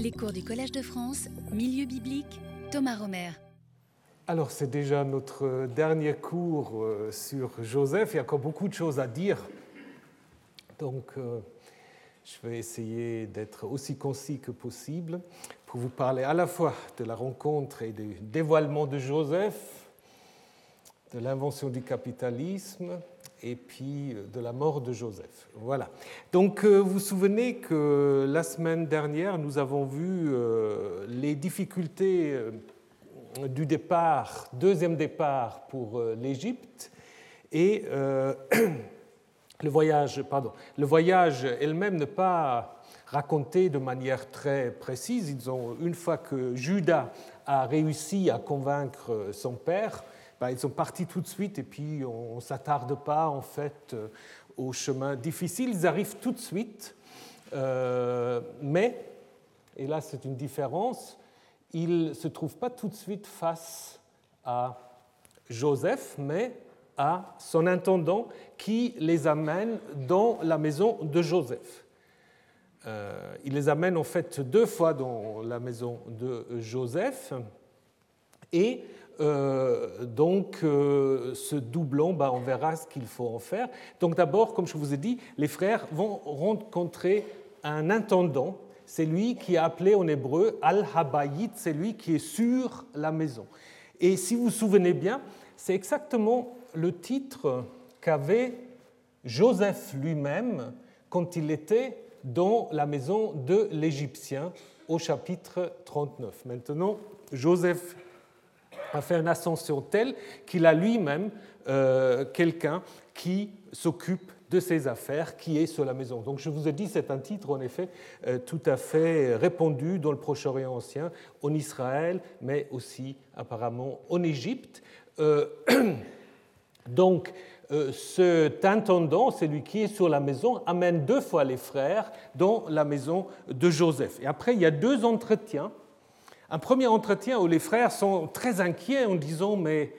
Les cours du Collège de France, Milieu biblique, Thomas Romer. Alors c'est déjà notre dernier cours euh, sur Joseph. Il y a encore beaucoup de choses à dire. Donc euh, je vais essayer d'être aussi concis que possible pour vous parler à la fois de la rencontre et du dévoilement de Joseph, de l'invention du capitalisme et puis euh, de la mort de Joseph. Voilà. Donc euh, vous vous souvenez que la semaine dernière, nous avons vu euh, les difficultés du départ, deuxième départ pour l'Égypte, et le voyage, pardon, le voyage elle-même n'est pas raconté de manière très précise. Ils ont, une fois que Judas a réussi à convaincre son père, ben, ils sont partis tout de suite et puis on ne s'attarde pas en fait euh, au chemin difficile. Ils arrivent tout de suite, euh, mais, et là c'est une différence, ils ne se trouvent pas tout de suite face à Joseph, mais à son intendant qui les amène dans la maison de Joseph. Euh, il les amène en fait deux fois dans la maison de Joseph et euh, donc, euh, ce doublon, bah, on verra ce qu'il faut en faire. Donc, d'abord, comme je vous ai dit, les frères vont rencontrer un intendant. C'est lui qui est appelé en hébreu Al-Habayit, c'est lui qui est sur la maison. Et si vous vous souvenez bien, c'est exactement le titre qu'avait Joseph lui-même quand il était dans la maison de l'Égyptien au chapitre 39. Maintenant, Joseph a fait une ascension telle qu'il a lui-même euh, quelqu'un qui s'occupe de ses affaires, qui est sur la maison. Donc je vous ai dit, c'est un titre en effet euh, tout à fait répandu dans le Proche-Orient ancien, en Israël, mais aussi apparemment en Égypte. Euh, donc cet intendant, celui qui est sur la maison, amène deux fois les frères dans la maison de Joseph. Et après, il y a deux entretiens un premier entretien où les frères sont très inquiets en disant mais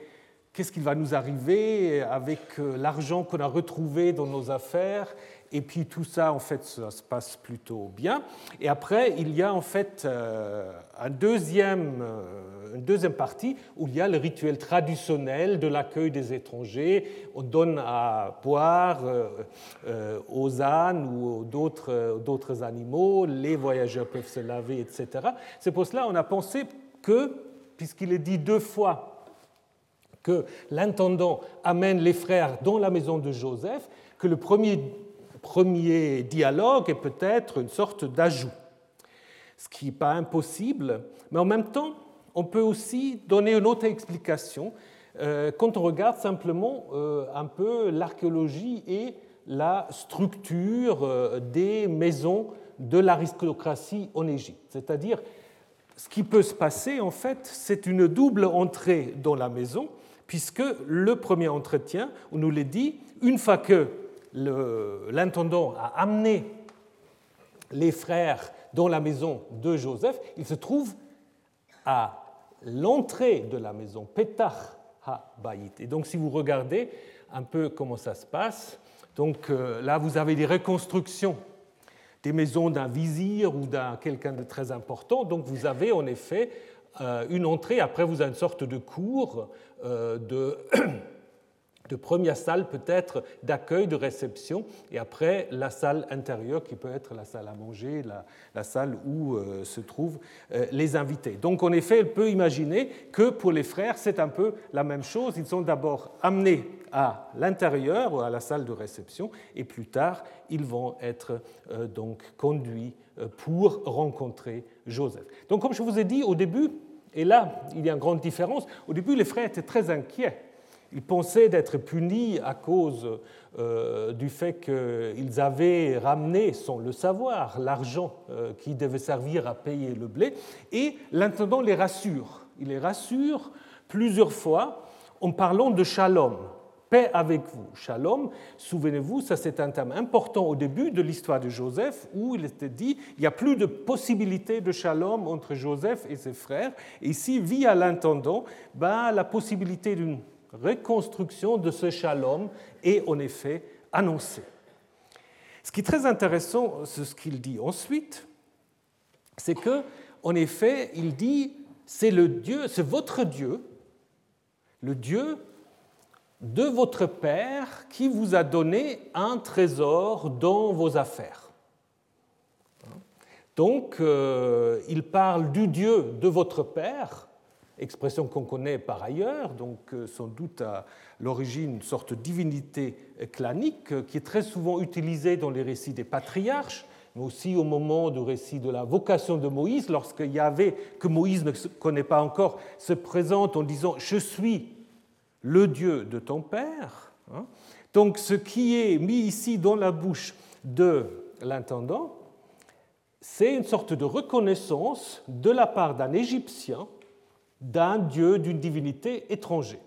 qu'est-ce qui va nous arriver avec euh, l'argent qu'on a retrouvé dans nos affaires et puis tout ça, en fait, ça se passe plutôt bien. Et après, il y a en fait euh, euh, une deuxième partie où il y a le rituel traditionnel de l'accueil des étrangers. On donne à boire aux ânes ou d'autres animaux, les voyageurs peuvent se laver, etc. C'est pour cela qu'on a pensé que, puisqu'il est dit deux fois que l'intendant amène les frères dans la maison de Joseph, que le premier premier dialogue est peut-être une sorte d'ajout, ce qui n'est pas impossible, mais en même temps, on peut aussi donner une autre explication euh, quand on regarde simplement euh, un peu l'archéologie et la structure euh, des maisons de l'aristocratie en Égypte. C'est-à-dire, ce qui peut se passer, en fait, c'est une double entrée dans la maison, puisque le premier entretien, on nous l'a dit, une fois que l'intendant a amené les frères dans la maison de Joseph, il se trouve à l'entrée de la maison, Petach HaBayit. Et donc si vous regardez un peu comment ça se passe, donc euh, là vous avez des reconstructions des maisons d'un vizir ou d'un quelqu'un de très important. Donc vous avez en effet euh, une entrée, après vous avez une sorte de cour euh, de de première salle peut-être d'accueil, de réception, et après la salle intérieure qui peut être la salle à manger, la, salle où euh, se trouvent euh, les invités. Donc en effet, elle peut imaginer que pour les frères, c'est un peu la même chose. Ils sont d'abord amenés à l'intérieur à la salle de réception, et plus tard, ils vont être euh, donc conduits pour rencontrer Joseph. Donc comme je vous ai dit au début, et là, il y a une grande différence, au début, les frères étaient très inquiets ils pensaient d'être punis à cause euh, du fait qu'ils avaient ramené, sans le savoir, l'argent euh, qui devait servir à payer le blé. Et l'intendant les rassure. Il les rassure plusieurs fois en parlant de shalom, paix avec vous. Shalom, souvenez-vous, ça c'est un thème important au début de l'histoire de Joseph, où il était dit il n'y a plus de possibilité de shalom entre Joseph et ses frères. Et ici, via l'intendant, ben, la possibilité d'une reconstruction de ce shalom est en effet annoncée. Ce qui est très intéressant, c'est ce qu'il dit ensuite, c'est que, en effet, il dit c'est le Dieu, c'est votre Dieu, le Dieu de votre Père qui vous a donné un trésor dans vos affaires. Donc, euh, il parle du Dieu de votre Père, expression qu'on connaît par ailleurs, donc euh, sans doute à l'origine une sorte de divinité clanique euh, qui est très souvent utilisée dans les récits des patriarches, mais aussi au moment du récit de la vocation de Moïse, lorsque Yahvé, que Moïse ne connaît pas encore, se présente en disant Je suis le Dieu de ton Père. Hein. Donc ce qui est mis ici dans la bouche de l'intendant, c'est une sorte de reconnaissance de la part d'un Égyptien d'un dieu, d'une divinité étrangère.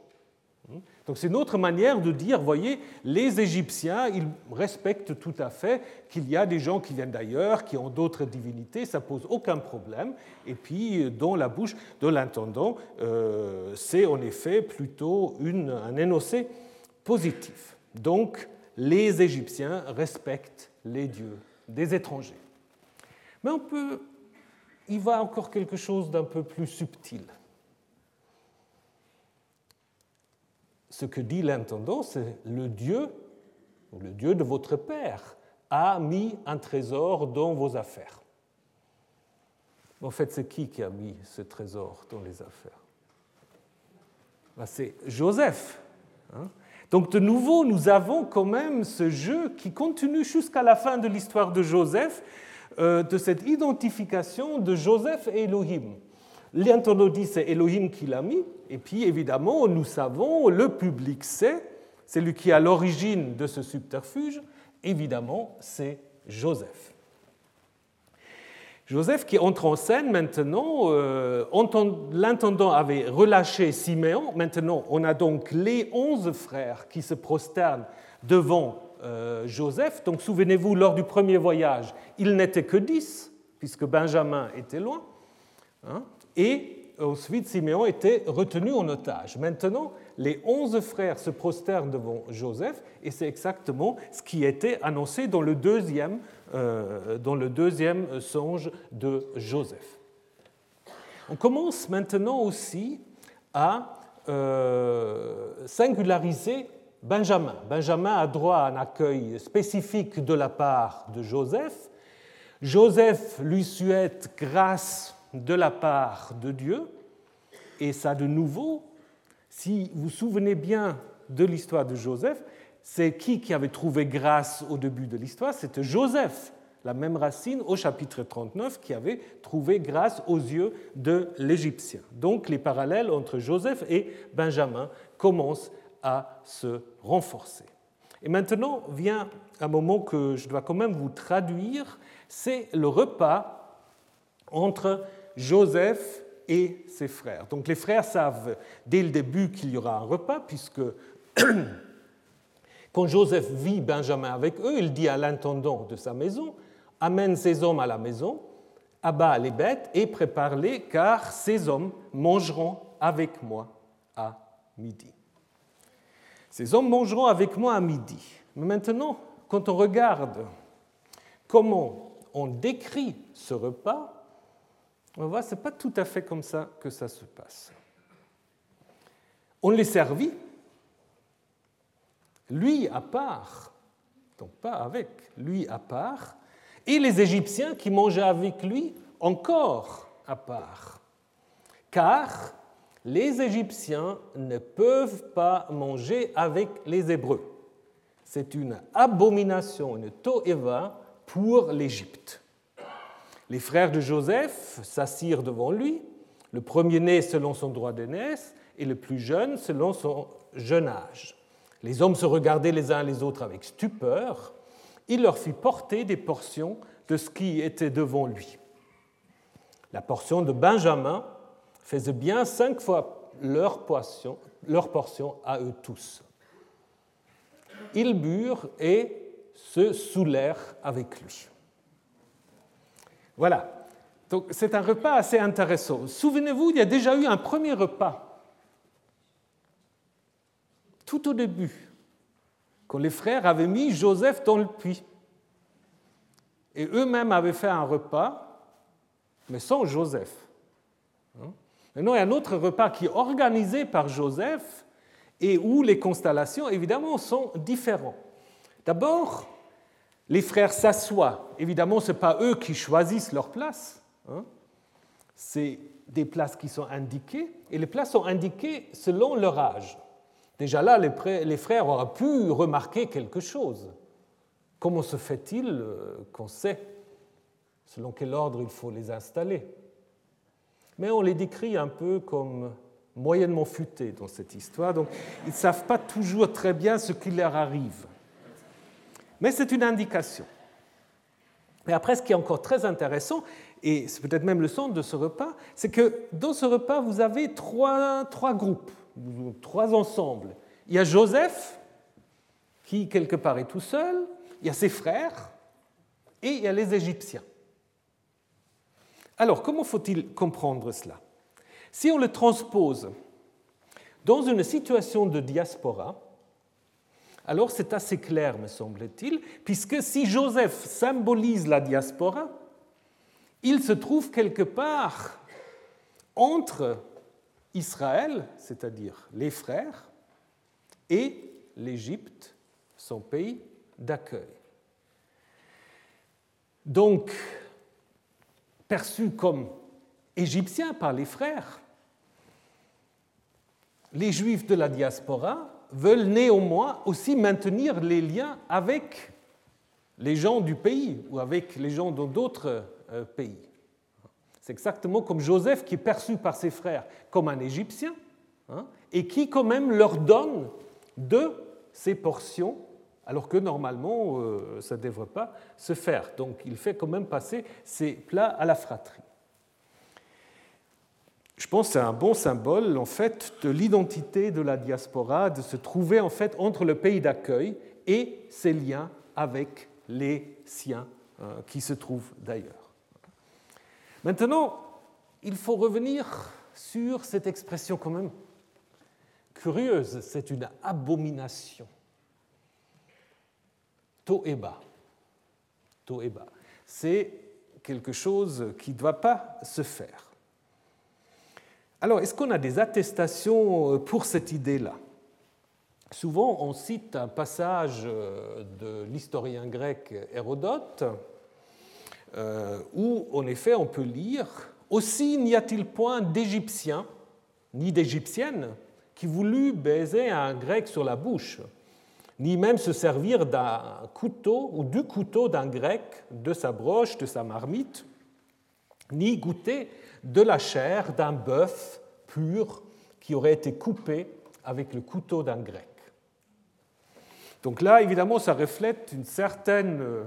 Donc c'est une autre manière de dire, voyez, les Égyptiens, ils respectent tout à fait qu'il y a des gens qui viennent d'ailleurs, qui ont d'autres divinités, ça pose aucun problème. Et puis dans la bouche de l'intendant, euh, c'est en effet plutôt une, un énoncé positif. Donc les Égyptiens respectent les dieux des étrangers. Mais on peut, il va encore quelque chose d'un peu plus subtil. Ce que dit l'intendant, c'est le Dieu, le Dieu de votre Père, a mis un trésor dans vos affaires. En fait, c'est qui qui a mis ce trésor dans les affaires? Ben, C'est Joseph. Hein. Donc de nouveau, nous avons quand même ce jeu qui continue jusqu'à la fin de l'histoire de Joseph, euh, de cette identification de Joseph et Elohim. L'intendant dit c'est Elohim qui l'a mis, et puis évidemment, nous savons, le public sait, c'est lui qui est à l'origine de ce subterfuge, évidemment, c'est Joseph. Joseph qui entre en scène maintenant, euh, l'intendant avait relâché Siméon, maintenant on a donc les onze frères qui se prosternent devant euh, Joseph. Donc souvenez-vous, lors du premier voyage, il n'était que dix, puisque Benjamin était loin. Hein, et ensuite Siméon était retenu en otage. Maintenant, les onze frères se prosternent devant Joseph, et c'est exactement ce qui était annoncé dans le deuxième, euh, dans le deuxième songe de Joseph. On commence maintenant aussi à euh, singulariser Benjamin. Benjamin a droit à un accueil spécifique de la part de Joseph. Joseph lui souhaite grâce de la part de Dieu. Et ça, de nouveau, si vous vous souvenez bien de l'histoire de Joseph, c'est qui qui avait trouvé grâce au début de l'histoire? C'était Joseph, la même racine au chapitre 39 qui avait trouvé grâce aux yeux de l'Égyptien. Donc les parallèles entre Joseph et Benjamin commencent à se renforcer. Et maintenant vient un moment que je dois quand même vous traduire, c'est le repas entre Joseph et ses frères. Donc les frères savent dès le début qu'il y aura un repas, puisque quand Joseph vit Benjamin avec eux, il dit à l'intendant de sa maison, amène ces hommes à la maison, abat les bêtes et prépare-les, car ces hommes mangeront avec moi à midi. Ces hommes mangeront avec moi à midi. Mais maintenant, quand on regarde comment on décrit ce repas, on voit, ce n'est pas tout à fait comme ça que ça se passe. On les servit, lui à part, donc pas avec, lui à part, et les Égyptiens qui mangeaient avec lui encore à part. Car les Égyptiens ne peuvent pas manger avec les Hébreux. C'est une abomination, une to'eva pour l'Égypte. Les frères de Joseph s'assirent devant lui, le premier-né selon son droit d'aînesse et le plus jeune selon son jeune âge. Les hommes se regardaient les uns les autres avec stupeur. Il leur fit porter des portions de ce qui était devant lui. La portion de Benjamin faisait bien cinq fois leur portion, leur portion à eux tous. Ils burent et se saoulèrent avec lui. Voilà. Donc c'est un repas assez intéressant. Souvenez-vous, il y a déjà eu un premier repas. Tout au début, quand les frères avaient mis Joseph dans le puits. Et eux-mêmes avaient fait un repas mais sans Joseph. Hein? Maintenant, il y a un autre repas qui est organisé par Joseph et où les constellations, évidemment, sont différentes. D'abord, les frères s'assoient. Évidemment, ce n'est pas eux qui choisissent leur place. Hein. C'est des places qui sont indiquées, et les places sont indiquées selon leur âge. Déjà là, les frères auraient pu remarquer quelque chose. Comment se fait-il euh, qu'on sait selon quel ordre il faut les installer? Mais on les décrit un peu comme moyennement futés dans cette histoire, donc ils ne savent pas toujours très bien ce qui leur arrive. Mais c'est une indication. Mais après, ce qui est encore très intéressant, et c'est peut-être même le centre de ce repas, c'est que dans ce repas, vous avez trois, trois groupes, trois ensembles. Il y a Joseph, qui quelque part est tout seul, il y a ses frères, et il y a les Égyptiens. Alors, comment faut-il comprendre cela? Si on le transpose dans une situation de diaspora, alors c'est assez clair, me semble-t-il, puisque si Joseph symbolise la diaspora, il se trouve quelque part entre Israël, c'est-à-dire les frères, et l'Égypte, son pays d'accueil. Donc, perçu comme égyptien par les frères, les juifs de la diaspora veulent néanmoins aussi maintenir les liens avec les gens du pays ou avec les gens d'autres euh, pays. C'est exactement comme Joseph qui est perçu par ses frères comme un Égyptien hein, et qui quand même leur donne de ses portions alors que normalement euh, ça ne devrait pas se faire. Donc il fait quand même passer ses plats à la fratrie. Je pense que c'est un bon symbole en fait de l'identité de la diaspora, de se trouver en fait entre le pays d'accueil et ses liens avec les siens euh, qui se trouvent d'ailleurs. Maintenant, il faut revenir sur cette expression quand même curieuse, c'est une abomination. Toeba. Toeba. C'est quelque chose qui ne doit pas se faire. Alors, est-ce qu'on a des attestations pour cette idée-là? Souvent, on cite un passage de l'historien grec Hérodote, euh, où en effet on peut lire Aussi n'y a-t-il point d'Égyptien, ni d'Égyptienne, qui voulut baiser un grec sur la bouche, ni même se servir d'un couteau ou du couteau d'un grec, de sa broche, de sa marmite, ni goûter de la chair d'un bœuf pur qui aurait été coupé avec le couteau d'un grec. Donc là, évidemment, ça reflète une certaine euh,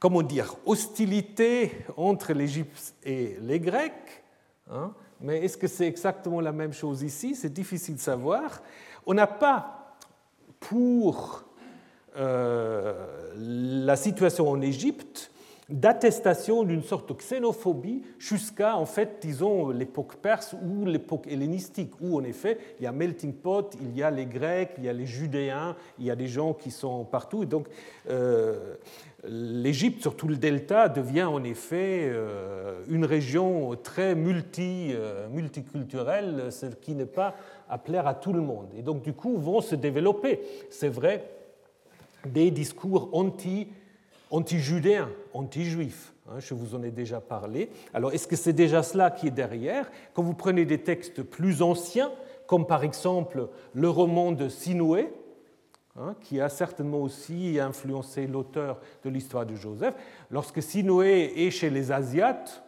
comment dire, hostilité entre l'Égypte et les Grecs. Hein, mais est-ce que c'est exactement la même chose ici? C'est difficile de savoir. On n'a pas pour euh, la situation en Égypte d'attestation d'une sorte de xénophobie jusqu'à, en fait, disons, l'époque perse ou l'époque hellénistique, où, en effet, il y a melting pot, il y a les Grecs, il y a les Judéens, il y a des gens qui sont partout. Et donc, euh, l'Égypte, surtout le delta, devient en effet euh, une région très multi, euh, multiculturelle, ce qui n'est pas à plaire à tout le monde. Et donc, du coup, vont se développer, c'est vrai, des discours anti anti-judéen, anti-juif. Hein, je vous en ai déjà parlé. Alors, est-ce que c'est déjà cela qui est derrière? Quand vous prenez des textes plus anciens, comme par exemple le roman de Sinoué, hein, qui a certainement aussi influencé l'auteur de l'histoire de Joseph, lorsque Sinoué est chez les Asiates,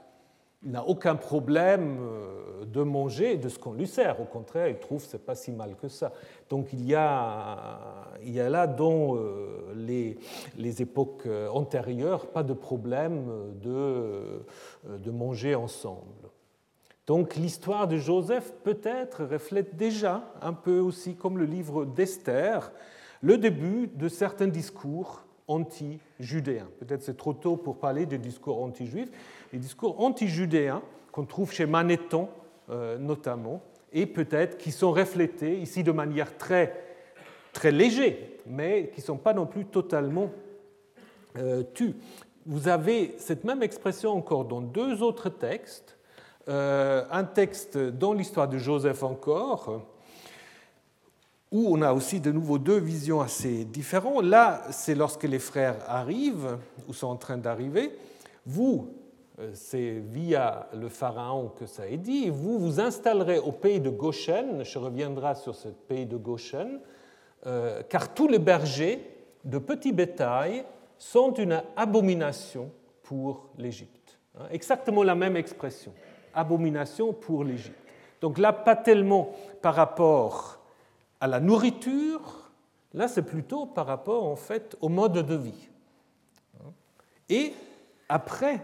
il n'a aucun problème euh, de manger de ce qu'on lui sert. Au contraire, il trouve que ce n'est pas si mal que ça. Donc il y a, il y a là, dans euh, les, les, époques euh, antérieures, pas de problème de, de manger ensemble. Donc l'histoire de Joseph peut-être reflète déjà, un peu aussi comme le livre d'Esther, le début de certains discours anti-judéens. Peut-être c'est trop tôt pour parler de discours anti-juifs, les discours anti-judéens qu'on trouve chez Manéthon euh, notamment, et peut-être qui sont reflétés ici de manière très, très légère, mais qui ne sont pas non plus totalement euh, tus vous avez cette même expression encore dans deux autres textes. Euh, un texte dans l'histoire de Joseph encore, où on a aussi de nouveau deux visions assez différentes. Là, c'est lorsque les frères arrivent, ou sont en train d'arriver. Vous, c'est via le pharaon que ça est dit, vous vous installerez au pays de Goshen, je reviendrai sur ce pays de Goshen, euh, car tous les bergers de petits bétail sont une abomination pour l'Égypte. Hein, exactement la même expression, abomination pour l'Égypte. Donc là, pas tellement par rapport à la nourriture, là c'est plutôt par rapport en fait au mode de vie. Et après,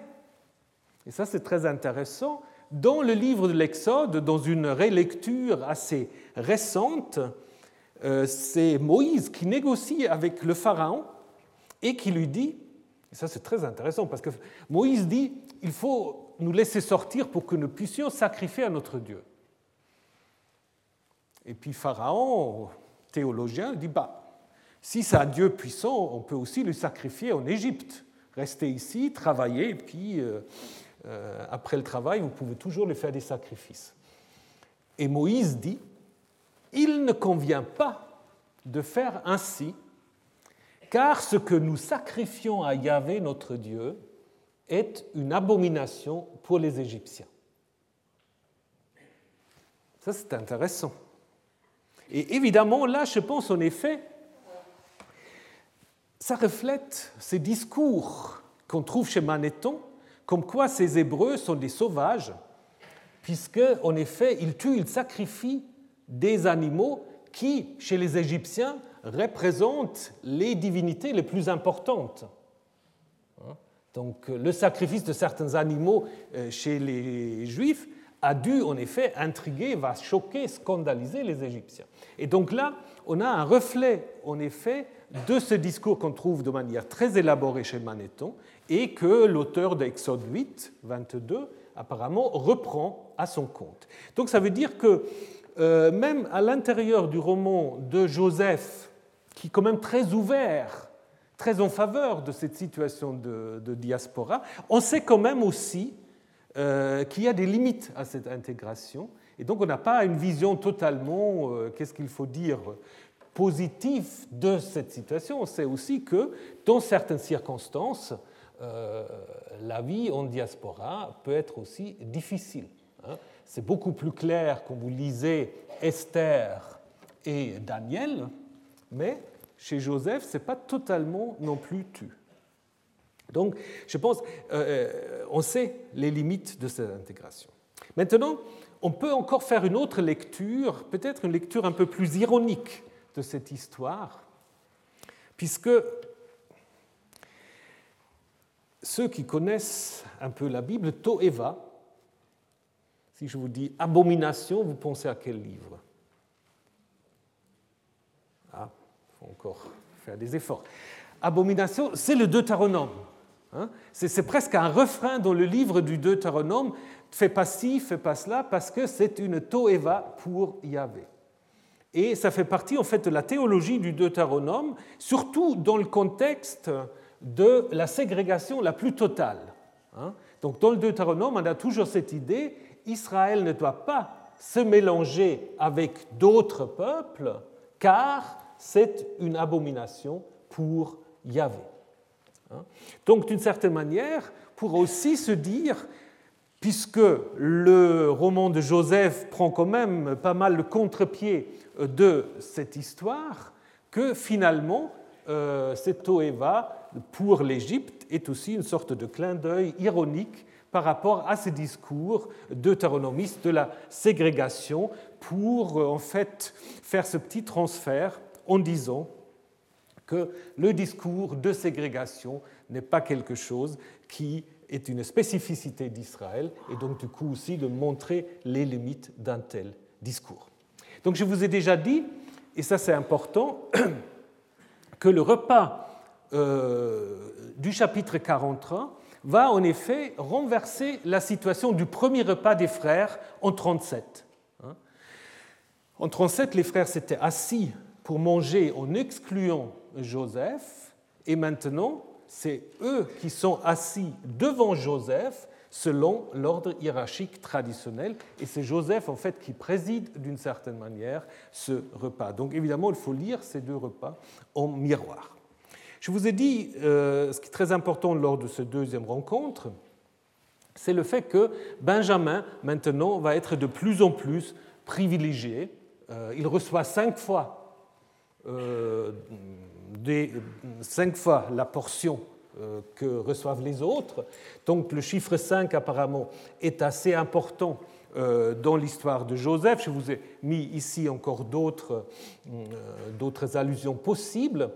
et ça c'est très intéressant, dans le livre de l'Exode, dans une relecture assez récente, euh, c'est Moïse qui négocie avec le Pharaon et qui lui dit, et ça c'est très intéressant parce que Moïse dit, il faut nous laisser sortir pour que nous puissions sacrifier à notre Dieu. Et puis Pharaon, théologien, dit bah, si c'est un Dieu puissant, on peut aussi le sacrifier en Égypte. Restez ici, travaillez, et puis euh, euh, après le travail, vous pouvez toujours lui faire des sacrifices. Et Moïse dit il ne convient pas de faire ainsi, car ce que nous sacrifions à Yahvé, notre Dieu, est une abomination pour les Égyptiens. Ça, c'est intéressant. Et évidemment, là, je pense en effet, ça reflète ces discours qu'on trouve chez Manéthon, comme quoi ces Hébreux sont des sauvages, puisque, en effet, ils tuent, ils sacrifient des animaux qui, chez les Égyptiens, représentent les divinités les plus importantes. Donc, le sacrifice de certains animaux euh, chez les Juifs a dû en effet intriguer, va choquer, scandaliser les Égyptiens. Et donc là, on a un reflet en effet de ce discours qu'on trouve de manière très élaborée chez Manéthon et que l'auteur d'Exode 8, 22, apparemment reprend à son compte. Donc ça veut dire que euh, même à l'intérieur du roman de Joseph, qui est quand même très ouvert, très en faveur de cette situation de, diaspora, on sait quand même aussi euh, qu'il y a des limites à cette intégration. Et donc on n'a pas une vision totalement, euh, qu'est-ce qu'il faut dire, positive de cette situation. On sait aussi que dans certaines circonstances, euh, la vie en diaspora peut être aussi difficile. Hein. C'est beaucoup plus clair quand vous lisez Esther et Daniel, mais chez Joseph, ce n'est pas totalement non plus tu. Donc, je pense, euh, euh, on sait les limites de cette intégration. Maintenant, on peut encore faire une autre lecture, peut-être une lecture un peu plus ironique de cette histoire, puisque ceux qui connaissent un peu la Bible, Toeva, si je vous dis abomination, vous pensez à quel livre? Ah, il faut encore faire des efforts. Abomination, c'est le Deutéronome. Hein? c'est presque un refrain dans le livre du Deutéronome fais pas ci, fais pas cela, parce que c'est une toeva pour Yahvé. Et ça fait partie en fait de la théologie du Deutéronome, surtout dans le contexte de la ségrégation la plus totale. Hein? Donc dans le Deutéronome, on a toujours cette idée Israël ne doit pas se mélanger avec d'autres peuples, car c'est une abomination pour Yahvé. Hein. Donc, d'une certaine manière, pour aussi se dire, puisque le roman de Joseph prend quand même pas mal le contre-pied de cette histoire, que finalement, euh, cette Toeva pour l'Égypte est aussi une sorte de clin d'œil ironique par rapport à ces discours deutéronomistes de la ségrégation pour euh, en fait faire ce petit transfert en disant que le discours de ségrégation n'est pas quelque chose qui est une spécificité d'Israël et donc du coup aussi de montrer les limites d'un tel discours. Donc je vous ai déjà dit, et ça c'est important, que le repas du chapitre 43 va en effet renverser la situation du premier repas des frères en 37. Hein. En 37, les frères s'étaient assis pour manger en excluant Joseph, et maintenant, c'est eux qui sont assis devant Joseph selon l'ordre hiérarchique traditionnel, et c'est Joseph en fait qui préside d'une certaine manière ce repas. Donc évidemment, il faut lire ces deux repas en miroir. Je vous ai dit, euh, ce qui est très important lors de cette deuxième rencontre, c'est le fait que Benjamin, maintenant, va être de plus en plus privilégié. Euh, il reçoit cinq fois, euh, cinq fois la portion que reçoivent les autres. Donc le chiffre 5 apparemment est assez important dans l'histoire de Joseph. Je vous ai mis ici encore d'autres allusions possibles.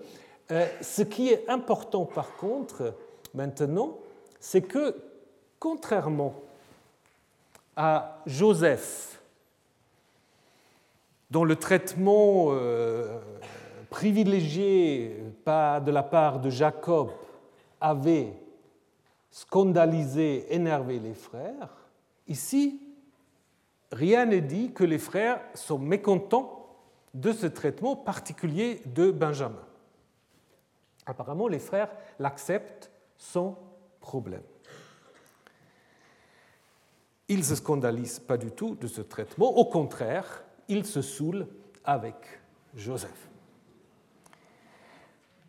Ce qui est important par contre maintenant, c'est que contrairement à Joseph, dont le traitement privilégié de la part de Jacob avait scandalisé, énervé les frères, ici, rien n'est dit que les frères sont mécontents de ce traitement particulier de Benjamin. Apparemment, les frères l'acceptent sans problème. Ils ne se scandalisent pas du tout de ce traitement, au contraire, ils se saoulent avec Joseph.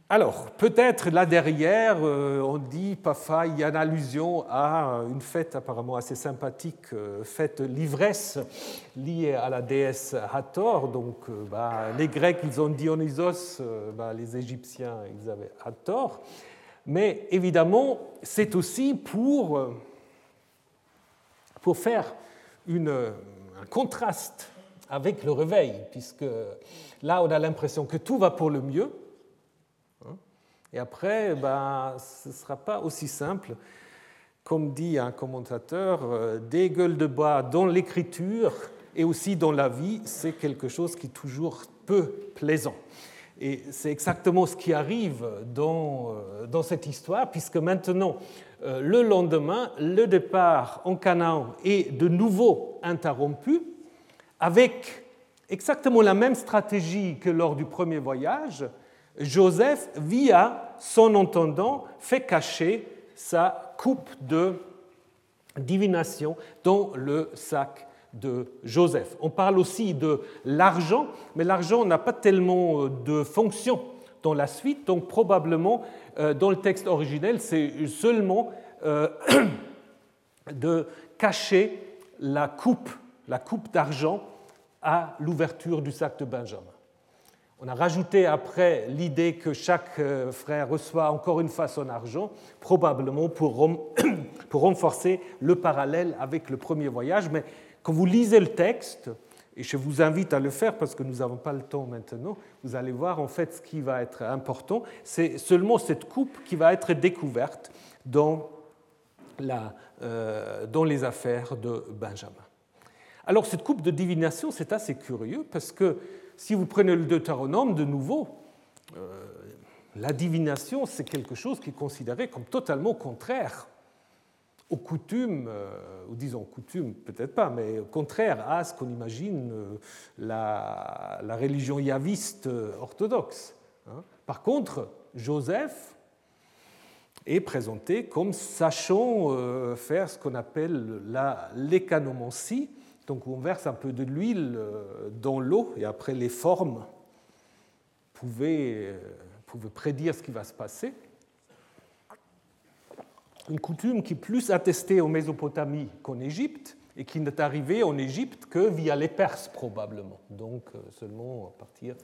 Alors, peut-être là derrière, euh, on dit parfois, il y a une allusion à une fête apparemment assez sympathique, euh, fête l'ivresse, liée à la déesse Hathor. Donc, euh, bah, les Grecs, ils ont Dionysos, bah, les Égyptiens, ils avaient Hathor. Mais évidemment, c'est aussi pour, pour faire un contraste avec le réveil, puisque là, on a l'impression que tout va pour le mieux et après, ben, ce ne sera pas aussi simple. Comme dit un commentateur, euh, des gueules de bois dans l'écriture et aussi dans la vie, c'est quelque chose qui est toujours peu plaisant. Et c'est exactement ce qui arrive dans, euh, dans cette histoire, puisque maintenant, euh, le lendemain, le départ en Canaan est de nouveau interrompu, avec exactement la même stratégie que lors du premier voyage, Joseph, via son entendant, fait cacher sa coupe de divination dans le sac de Joseph. On parle aussi de l'argent, mais l'argent n'a pas tellement euh, de fonction dans la suite, donc probablement euh, dans le texte originel, c'est seulement euh, de cacher la coupe, la coupe d'argent à l'ouverture du sac de Benjamin. On a rajouté après l'idée que chaque euh, frère reçoit encore une fois son argent, probablement pour, renforcer le parallèle avec le premier voyage. Mais quand vous lisez le texte, et je vous invite à le faire parce que nous n'avons pas le temps maintenant, vous allez voir en fait ce qui va être important, c'est seulement cette coupe qui va être découverte dans, euh, dans les affaires de Benjamin. Alors cette coupe de divination, c'est assez curieux parce que si vous prenez le Deutéronome, de nouveau, euh, la divination, c'est quelque chose qui est considéré comme totalement contraire aux coutumes, euh, ou disons coutumes, peut-être pas, mais contraire à ce qu'on imagine euh, la, religion yaviste orthodoxe. Hein. Par contre, Joseph est présenté comme sachant faire ce qu'on appelle l'écanomancie, donc on verse un peu de l'huile euh, dans l'eau et après les formes pouvaient, euh, pouvaient prédire ce qui va se passer. Une coutume qui est plus attestée en Mésopotamie qu'en Égypte et qui n'est arrivée en Égypte que via les Perses probablement, donc euh, seulement à partir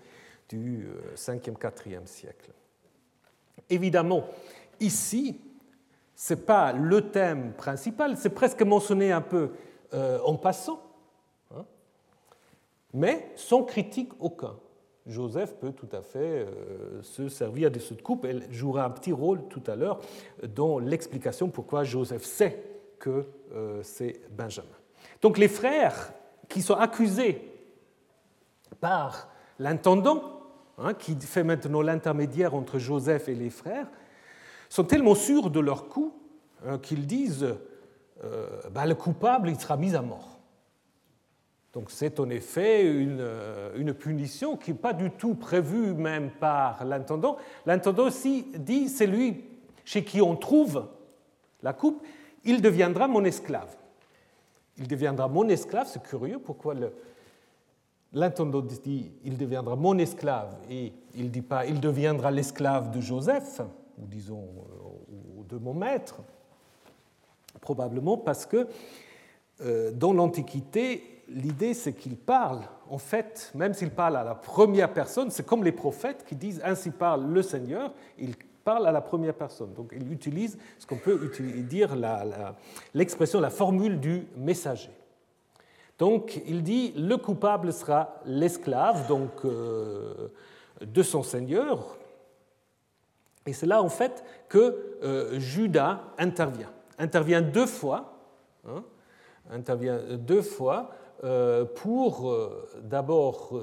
du 5e, 4e siècle. Évidemment, ici, ce n'est pas le thème principal, c'est presque mentionné un peu en passant, mais sans critique aucun. Joseph peut tout à fait euh, se servir de cette coupe. Elle jouera un petit rôle tout à l'heure dans l'explication pourquoi Joseph sait que euh, c'est Benjamin. Donc les frères qui sont accusés par l'intendant, hein, qui fait maintenant l'intermédiaire entre Joseph et les frères, sont tellement sûrs de leur coup hein, qu'ils disent euh, bah, le coupable il sera mis à mort. Donc c'est en effet euh, une, punition qui n'est pas du tout prévue même par l'intendant. L'intendant aussi dit c'est lui, chez qui on trouve la coupe, il deviendra mon esclave. Il deviendra mon esclave, c'est curieux pourquoi l'intendant dit il deviendra mon esclave et il ne dit pas il deviendra l'esclave de Joseph, ou disons euh, de mon maître, probablement parce que euh, dans l'Antiquité, l'idée c'est qu'il parle, en fait, même s'il parle à la première personne, c'est comme les prophètes qui disent ainsi parle le Seigneur, il parle à la première personne. Donc il utilise ce qu'on peut dire l'expression, la, formule du messager. Donc il dit le coupable sera l'esclave donc euh, de son Seigneur. Et c'est là en fait que euh, Judas intervient. Intervient deux fois. Hein, intervient deux fois pour d'abord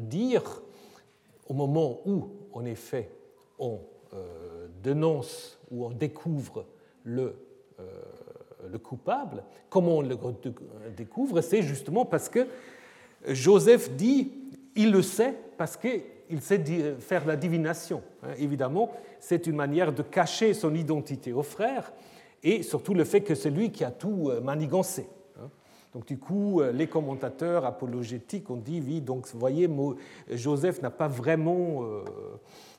dire au moment où en effet on euh, dénonce ou on découvre le, euh, le coupable. Comment on le découvre C'est justement parce que Joseph dit, il le sait parce qu'il sait faire la divination. Hein, évidemment, c'est une manière de cacher son identité au frère et surtout le fait que c'est lui qui a tout euh, manigancé. Donc du coup, les commentateurs apologétiques ont dit, oui, donc vous voyez, Joseph n'a pas vraiment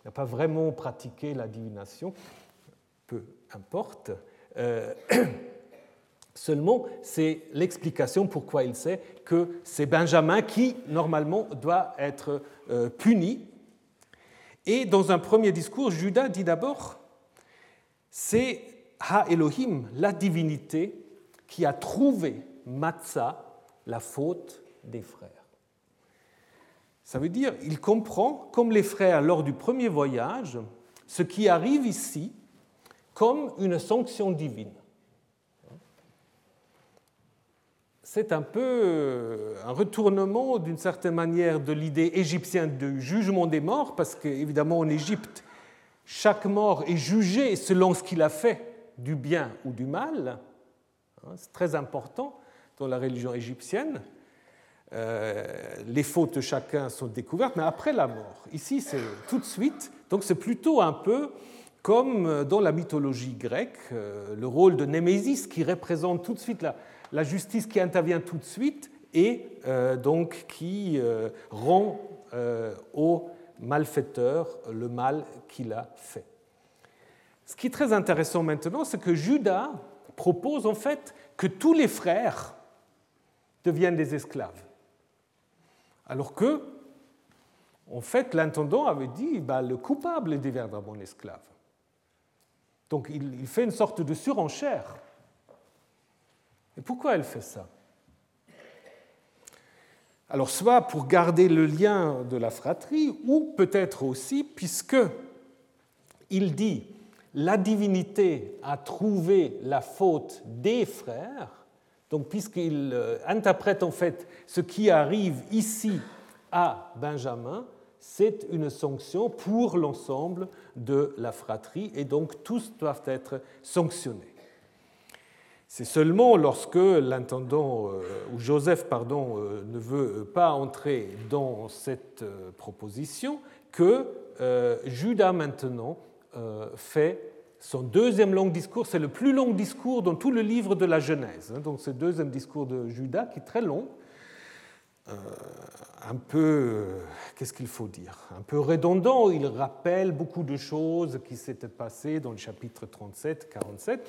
n'a pas vraiment pratiqué la divination, peu importe. Euh, seulement, c'est l'explication pourquoi il sait que c'est Benjamin qui, normalement, doit être euh, puni. Et dans un premier discours, Judas dit d'abord, c'est Ha Elohim, la divinité, qui a trouvé Matzah, la faute des frères. Ça veut dire il comprend, comme les frères lors du premier voyage, ce qui arrive ici comme une sanction divine. C'est un peu euh, un retournement d'une certaine manière de l'idée égyptienne du jugement des morts, parce qu'évidemment en Égypte, chaque mort est jugé selon ce qu'il a fait, du bien ou du mal. C'est très important dans la religion égyptienne. Euh, les fautes de chacun sont découvertes, mais après la mort. Ici, c'est tout de suite, donc c'est plutôt un peu comme dans la mythologie grecque, euh, le rôle de Némésis qui représente tout de suite la, justice qui intervient tout de suite et euh, donc qui rend au malfaiteur le mal qu'il a fait. Ce qui est très intéressant maintenant, c'est que Judas propose en fait que tous les frères deviennent des esclaves. Alors que, en fait, l'intendant avait dit bah, le coupable deviendra mon esclave. Donc il, fait une sorte de surenchère. Et pourquoi elle fait ça? Alors, soit pour garder le lien de la fratrie, ou peut-être aussi puisque il dit la divinité a trouvé la faute des frères, donc, puisqu'il euh, interprète en fait ce qui arrive ici à Benjamin, c'est une sanction pour l'ensemble de la fratrie et donc tous doivent être sanctionnés. C'est seulement lorsque l'intendant, euh, ou Joseph, pardon, euh, ne veut pas entrer dans cette proposition que Judas maintenant fait son deuxième long discours, c'est le plus long discours dans tout le livre de la Genèse. Hein. Donc, ce deuxième discours de Judas qui est très long, euh, un peu, qu'est-ce qu'il faut dire? Un peu redondant. Il rappelle beaucoup de choses qui s'étaient passées dans le chapitre 37, 47.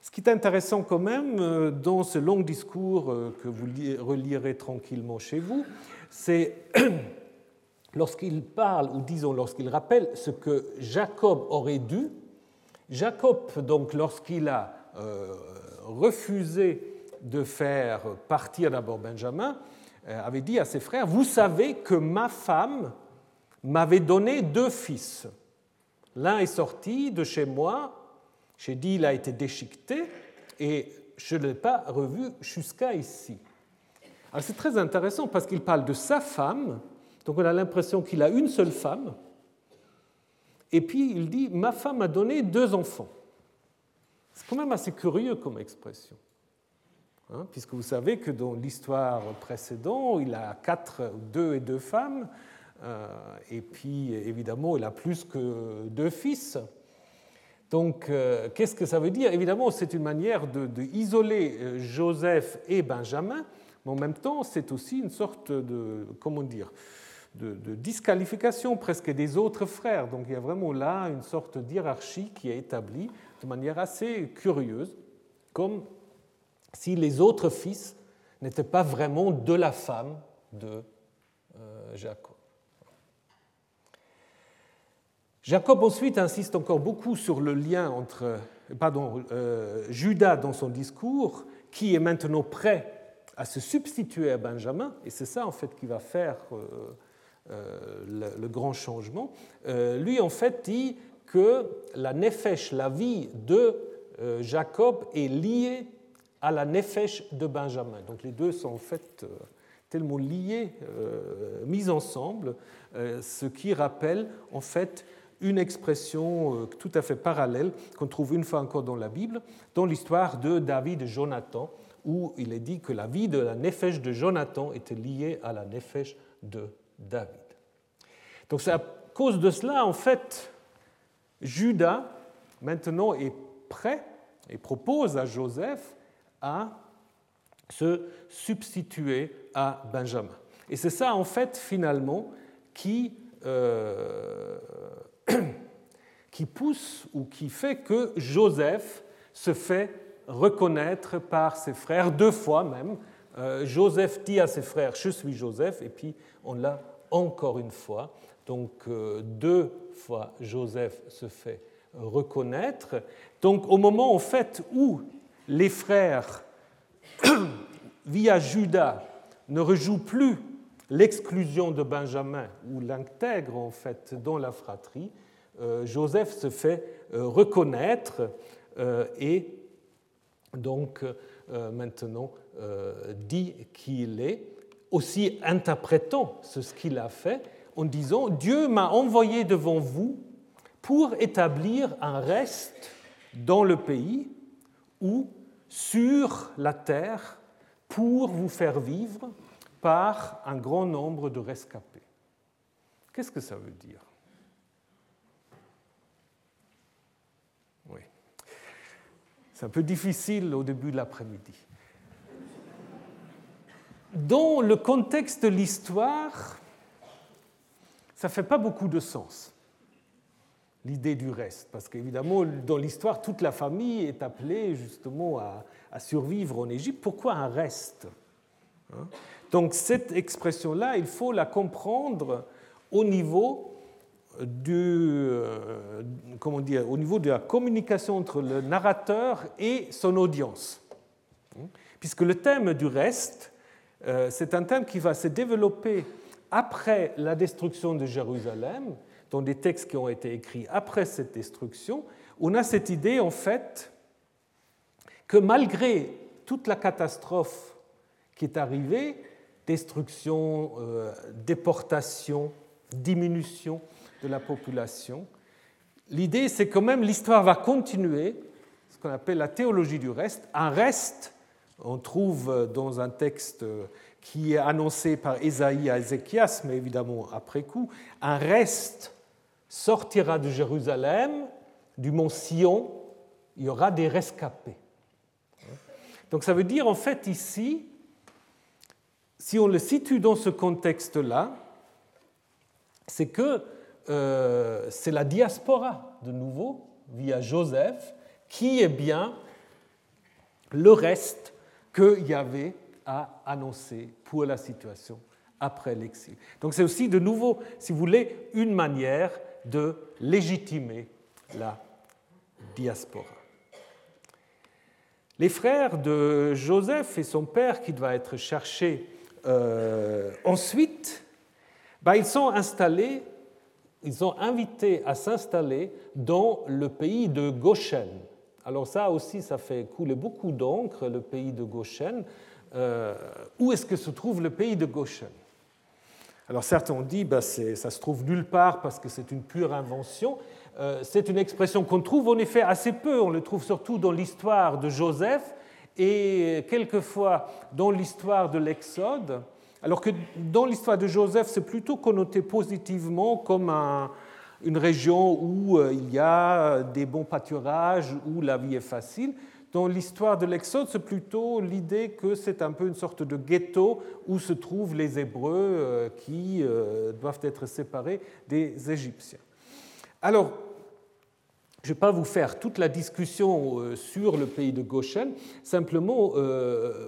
Ce qui est intéressant quand même euh, dans ce long discours euh, que vous relirez tranquillement chez vous, c'est lorsqu'il parle, ou disons lorsqu'il rappelle ce que Jacob aurait dû Jacob, donc, lorsqu'il a euh, refusé de faire partir d'abord Benjamin, euh, avait dit à ses frères, vous savez que ma femme m'avait donné deux fils. L'un est sorti de chez moi, j'ai dit il a été déchiqueté, et je ne l'ai pas revu jusqu'à ici. Alors c'est très intéressant parce qu'il parle de sa femme, donc on a l'impression qu'il a une seule femme, et puis il dit Ma femme a donné deux enfants. C'est quand même assez curieux comme expression. Hein, puisque vous savez que dans l'histoire précédente, il a quatre, deux et deux femmes, euh, et puis évidemment, il a plus que deux fils. Donc, euh, qu'est-ce que ça veut dire? Évidemment, c'est une manière de, isoler euh, Joseph et Benjamin, mais en même temps, c'est aussi une sorte de, comment dire, de, disqualification presque des autres frères. Donc, il y a vraiment là une sorte d'hierarchie qui est établie de manière assez curieuse, comme si les autres fils n'étaient pas vraiment de la femme de euh, Jacob. Jacob ensuite insiste encore beaucoup sur le lien entre pardon, euh, Judas dans son discours, qui est maintenant prêt à se substituer à Benjamin, et c'est ça en fait qui va faire euh, euh, le, grand changement. lui en fait dit que la nefesh, la vie de Jacob, est liée à la nefesh de Benjamin. Donc les deux sont en fait tellement liés, mis ensemble, ce qui rappelle en fait une expression euh, tout à fait parallèle qu'on trouve une fois encore dans la Bible, dans l'histoire de David et Jonathan, où il est dit que la vie de la nefesh de Jonathan était liée à la nefesh de David. Donc c'est à cause de cela, en fait, Judas maintenant est prêt et propose à Joseph à se substituer à Benjamin. Et c'est ça, en fait, finalement, qui euh, qui pousse ou qui fait que Joseph se fait reconnaître par ses frères, deux fois même. Euh, Joseph dit à ses frères, je suis Joseph, et puis on l'a encore une fois. Donc euh, deux fois Joseph se fait reconnaître. Donc au moment en fait où les frères, via Judas, ne rejouent plus l'exclusion de Benjamin, ou l'intègre en fait dans la fratrie, euh, Joseph se fait reconnaître et donc maintenant dit qu'il est, aussi interprétant ce qu'il a fait en disant Dieu m'a envoyé devant vous pour établir un reste dans le pays ou sur la terre pour vous faire vivre par un grand nombre de rescapés. Qu'est-ce que ça veut dire? C'est un peu difficile au début de l'après-midi. Dans le contexte de l'histoire, ça ne fait pas beaucoup de sens, l'idée du reste, parce qu'évidemment, dans l'histoire, toute la famille est appelée justement à, survivre en Égypte. Pourquoi un reste hein? Donc cette expression-là, il faut la comprendre au niveau, du, euh, comment dire, au niveau de la communication entre le narrateur et son audience. Puisque le thème du reste, euh, c'est un thème qui va se développer après la destruction de Jérusalem, dans des textes qui ont été écrits après cette destruction. On a cette idée, en fait, que malgré toute la catastrophe qui est arrivée, destruction, euh, déportation, diminution de la population. L'idée, c'est quand même l'histoire va continuer, ce qu'on appelle la théologie du reste. Un reste, on trouve dans un texte qui est annoncé par Ésaïe à Ézéchias, mais évidemment après coup, un reste sortira de Jérusalem, du mont Sion, il y aura des rescapés. Donc ça veut dire en fait ici si on le situe dans ce contexte-là, c'est que euh, c'est la diaspora, de nouveau, via Joseph, qui est bien le reste qu'il y avait à annoncer pour la situation après l'exil. Donc c'est aussi de nouveau, si vous voulez, une manière de légitimer la diaspora. Les frères de Joseph et son père qui doit être cherché euh, ensuite, bah, ils sont installés, ils sont invités à s'installer dans le pays de Goshen. Alors ça aussi, ça fait couler beaucoup d'encre, le pays de Goshen. Euh, où est-ce que se trouve le pays de Goshen Alors certains ont dit, bah, ça se trouve nulle part parce que c'est une pure invention. Euh, c'est une expression qu'on trouve en effet assez peu, on le trouve surtout dans l'histoire de Joseph, et quelquefois dans l'histoire de l'Exode, alors que dans l'histoire de Joseph, c'est plutôt connoté positivement comme un, une région où euh, il y a des bons pâturages, où la vie est facile. Dans l'histoire de l'Exode, c'est plutôt l'idée que c'est un peu une sorte de ghetto où se trouvent les Hébreux euh, qui euh, doivent être séparés des Égyptiens. Alors, je ne vais pas vous faire toute la discussion sur le pays de Goshen, simplement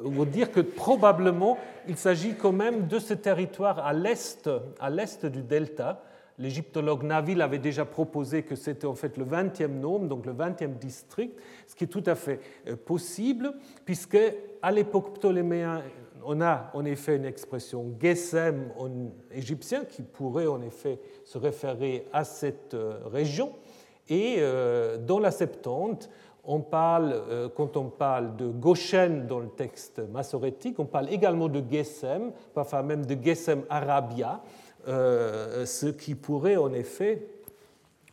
vous dire que probablement il s'agit quand même de ce territoire à l'est, à l'est du delta, l'égyptologue Naville avait déjà proposé que c'était en fait le 20e nome, donc le 20e district, ce qui est tout à fait euh, possible, puisque à l'époque ptoléméenne, on a en effet une expression Gesem en égyptien qui pourrait en effet se référer à cette euh, région. Et euh, dans la Septante, on parle, quand on parle de Goshen dans le texte massorétique, on parle également de Gesem, parfois même de Gesem Arabia, euh, ce qui pourrait en effet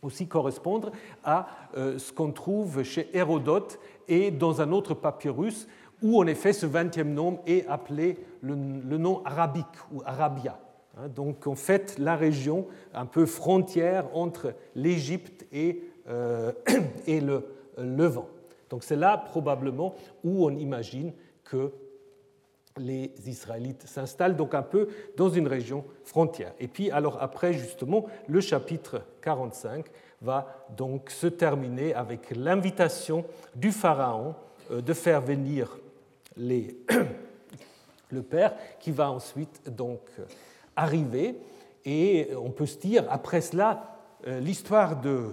aussi correspondre à euh, ce qu'on trouve chez Hérodote et dans un autre papyrus où en effet ce 20e nom est appelé le, nom arabique ou Arabia. Hein. Donc en fait la région un peu frontière entre l'Égypte et, euh, le Levant. Donc c'est là probablement où on imagine que les Israélites s'installent donc un peu dans une région frontière. Et puis alors après justement le chapitre 45 va donc se terminer avec l'invitation du pharaon euh, de faire venir le père qui va ensuite donc arriver et on peut se dire après cela euh, l'histoire de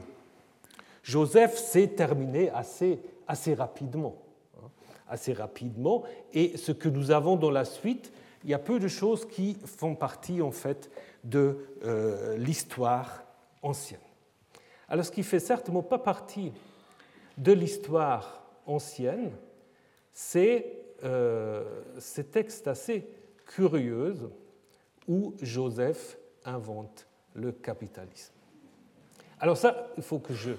Joseph s'est terminée assez, assez rapidement assez rapidement. Et ce que nous avons dans la suite, il y a peu de choses qui font partie en fait de euh, l'histoire ancienne. Alors ce qui fait certainement pas partie de l'histoire ancienne, c'est euh, ces textes assez curieux où Joseph invente le capitalisme. Alors ça, il faut que je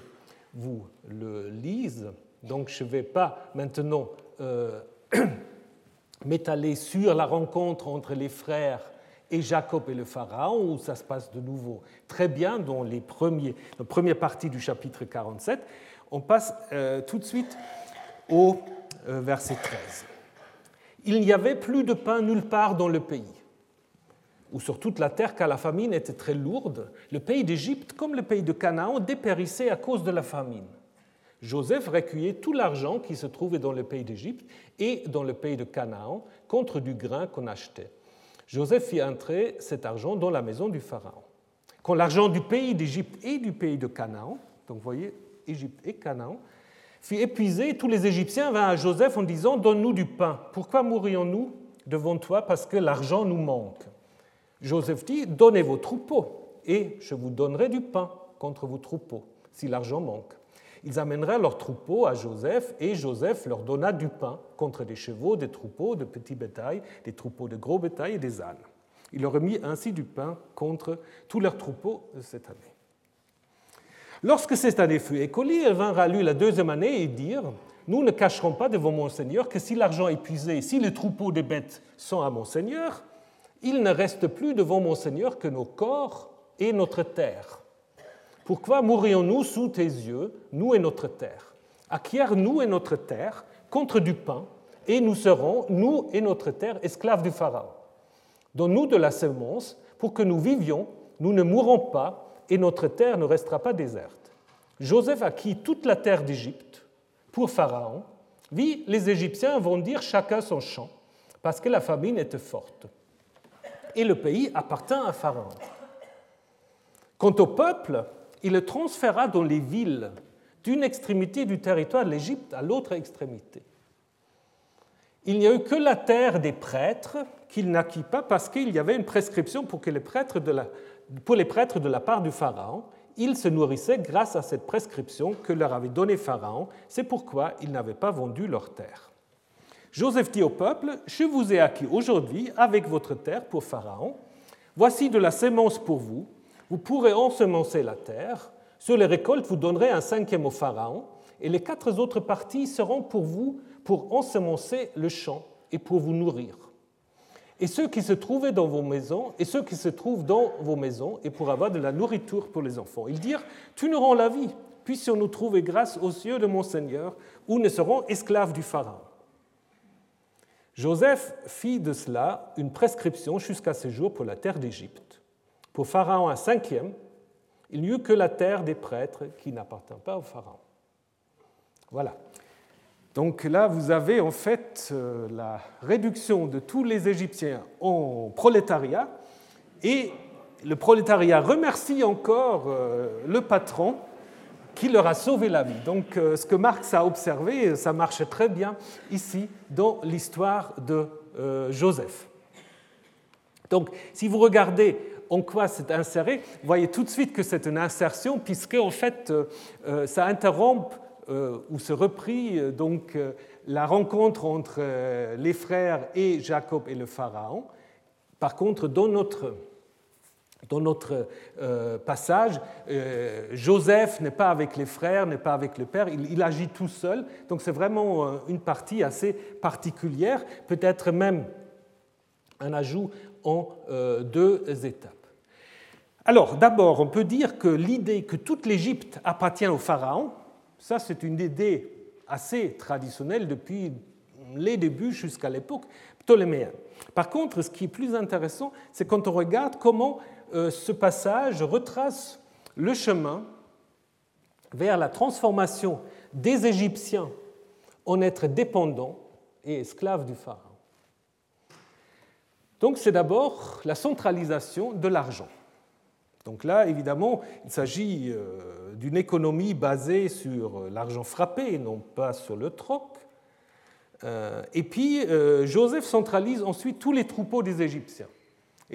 vous le lise. Donc je ne vais pas maintenant euh, m'étaler sur la rencontre entre les frères et Jacob et le Pharaon, où ça se passe de nouveau très bien dans les premiers, la première partie du chapitre 47. On passe euh, tout de suite au euh, verset 13. Il n'y avait plus de pain nulle part dans le pays, ou sur toute la terre, car la famine était très lourde. Le pays d'Égypte, comme le pays de Canaan, dépérissait à cause de la famine. Joseph recueillait tout l'argent qui se trouvait dans le pays d'Égypte et dans le pays de Canaan contre du grain qu'on achetait. Joseph fit entrer cet argent dans la maison du Pharaon. Quand l'argent du pays d'Égypte et du pays de Canaan, donc vous voyez, Égypte et Canaan, fut épuisé, tous les Égyptiens vinrent à Joseph en disant Donne-nous du pain. Pourquoi mourrions-nous devant toi? Parce que l'argent nous manque. Joseph dit Donnez vos troupeaux, et je vous donnerai du pain contre vos troupeaux, si l'argent manque. Ils amèneraient leurs troupeaux à Joseph et Joseph leur donna du pain contre des chevaux, des troupeaux de petits bétail, des troupeaux de gros bétail et des ânes. Il leur remit ainsi du pain contre tous leurs troupeaux cette année. Lorsque cette année fut écoulée, ils vinrent à lui la deuxième année et dirent Nous ne cacherons pas devant mon Seigneur que si l'argent est épuisé, si les troupeaux des bêtes sont à mon Seigneur, il ne reste plus devant mon Seigneur que nos corps et notre terre. Pourquoi mourrions-nous sous tes yeux, nous et notre terre? Acquiert-nous et notre terre contre du pain, et nous serons, nous et notre terre, esclaves du Pharaon. Donne-nous de la semence pour que nous vivions, nous ne mourrons pas, et notre terre ne restera pas déserte. Joseph acquit toute la terre d'Égypte pour Pharaon. Vit, les Égyptiens vont dire chacun son champ, parce que la famine était forte. Et le pays appartint à Pharaon. Quant au peuple, il le transféra dans les villes d'une extrémité du territoire de l'Égypte à l'autre extrémité. Il n'y a eu que la terre des prêtres qu'il n'acquit pas parce qu'il y avait une prescription pour, que les prêtres de la, pour les prêtres de la part du Pharaon. Ils se nourrissaient grâce à cette prescription que leur avait donnée Pharaon. C'est pourquoi ils n'avaient pas vendu leur terre. Joseph dit au peuple, Je vous ai acquis aujourd'hui avec votre terre pour Pharaon. Voici de la sémence pour vous vous pourrez ensemencer la terre. Sur les récoltes, vous donnerez un cinquième au Pharaon, et les quatre autres parties seront pour vous pour ensemencer le champ et pour vous nourrir. et ceux qui se trouvaient dans vos maisons, et ceux qui se trouvent dans vos maisons, et pour avoir de la nourriture pour les enfants. Ils dirent, tu nous rends la vie, puissions-nous trouver grâce aux cieux de mon Seigneur, ou ne serons esclaves du Pharaon. Joseph fit de cela une prescription jusqu'à ce jour pour la terre d'Égypte. Pour Pharaon un cinquième, il n'y eut que la terre des prêtres qui n'appartint pas au Pharaon. Voilà. Donc là, vous avez en fait euh, la réduction de tous les Égyptiens en prolétariat, et le prolétariat remercie encore euh, le patron qui leur a sauvé la vie. Donc euh, ce que Marx a observé, ça marche très bien ici dans l'histoire de Joseph. Donc si vous regardez en quoi c'est inséré, vous voyez tout de suite que c'est une insertion, puisque en fait ça interrompt euh, où se reprit euh, donc euh, la rencontre entre les frères et Jacob et le Pharaon. Par contre, dans notre, dans notre passage, Joseph n'est pas avec les frères, n'est pas avec le père, il, agit tout seul. Donc c'est vraiment une partie assez particulière, peut-être même un ajout en deux étapes. Alors, d'abord, on peut dire que l'idée que toute l'Égypte appartient au Pharaon, ça, c'est une idée assez traditionnelle depuis les débuts jusqu'à l'époque ptoléméenne. Par contre, ce qui est plus intéressant, c'est quand on regarde comment euh, ce passage retrace le chemin vers la transformation des Égyptiens en êtres dépendants et esclaves du Pharaon. Donc c'est d'abord la centralisation de l'argent. Donc là, évidemment, il s'agit euh, d'une économie basée sur l'argent frappé et non pas sur le troc. Euh, et puis, euh, Joseph centralise ensuite tous les troupeaux des Égyptiens.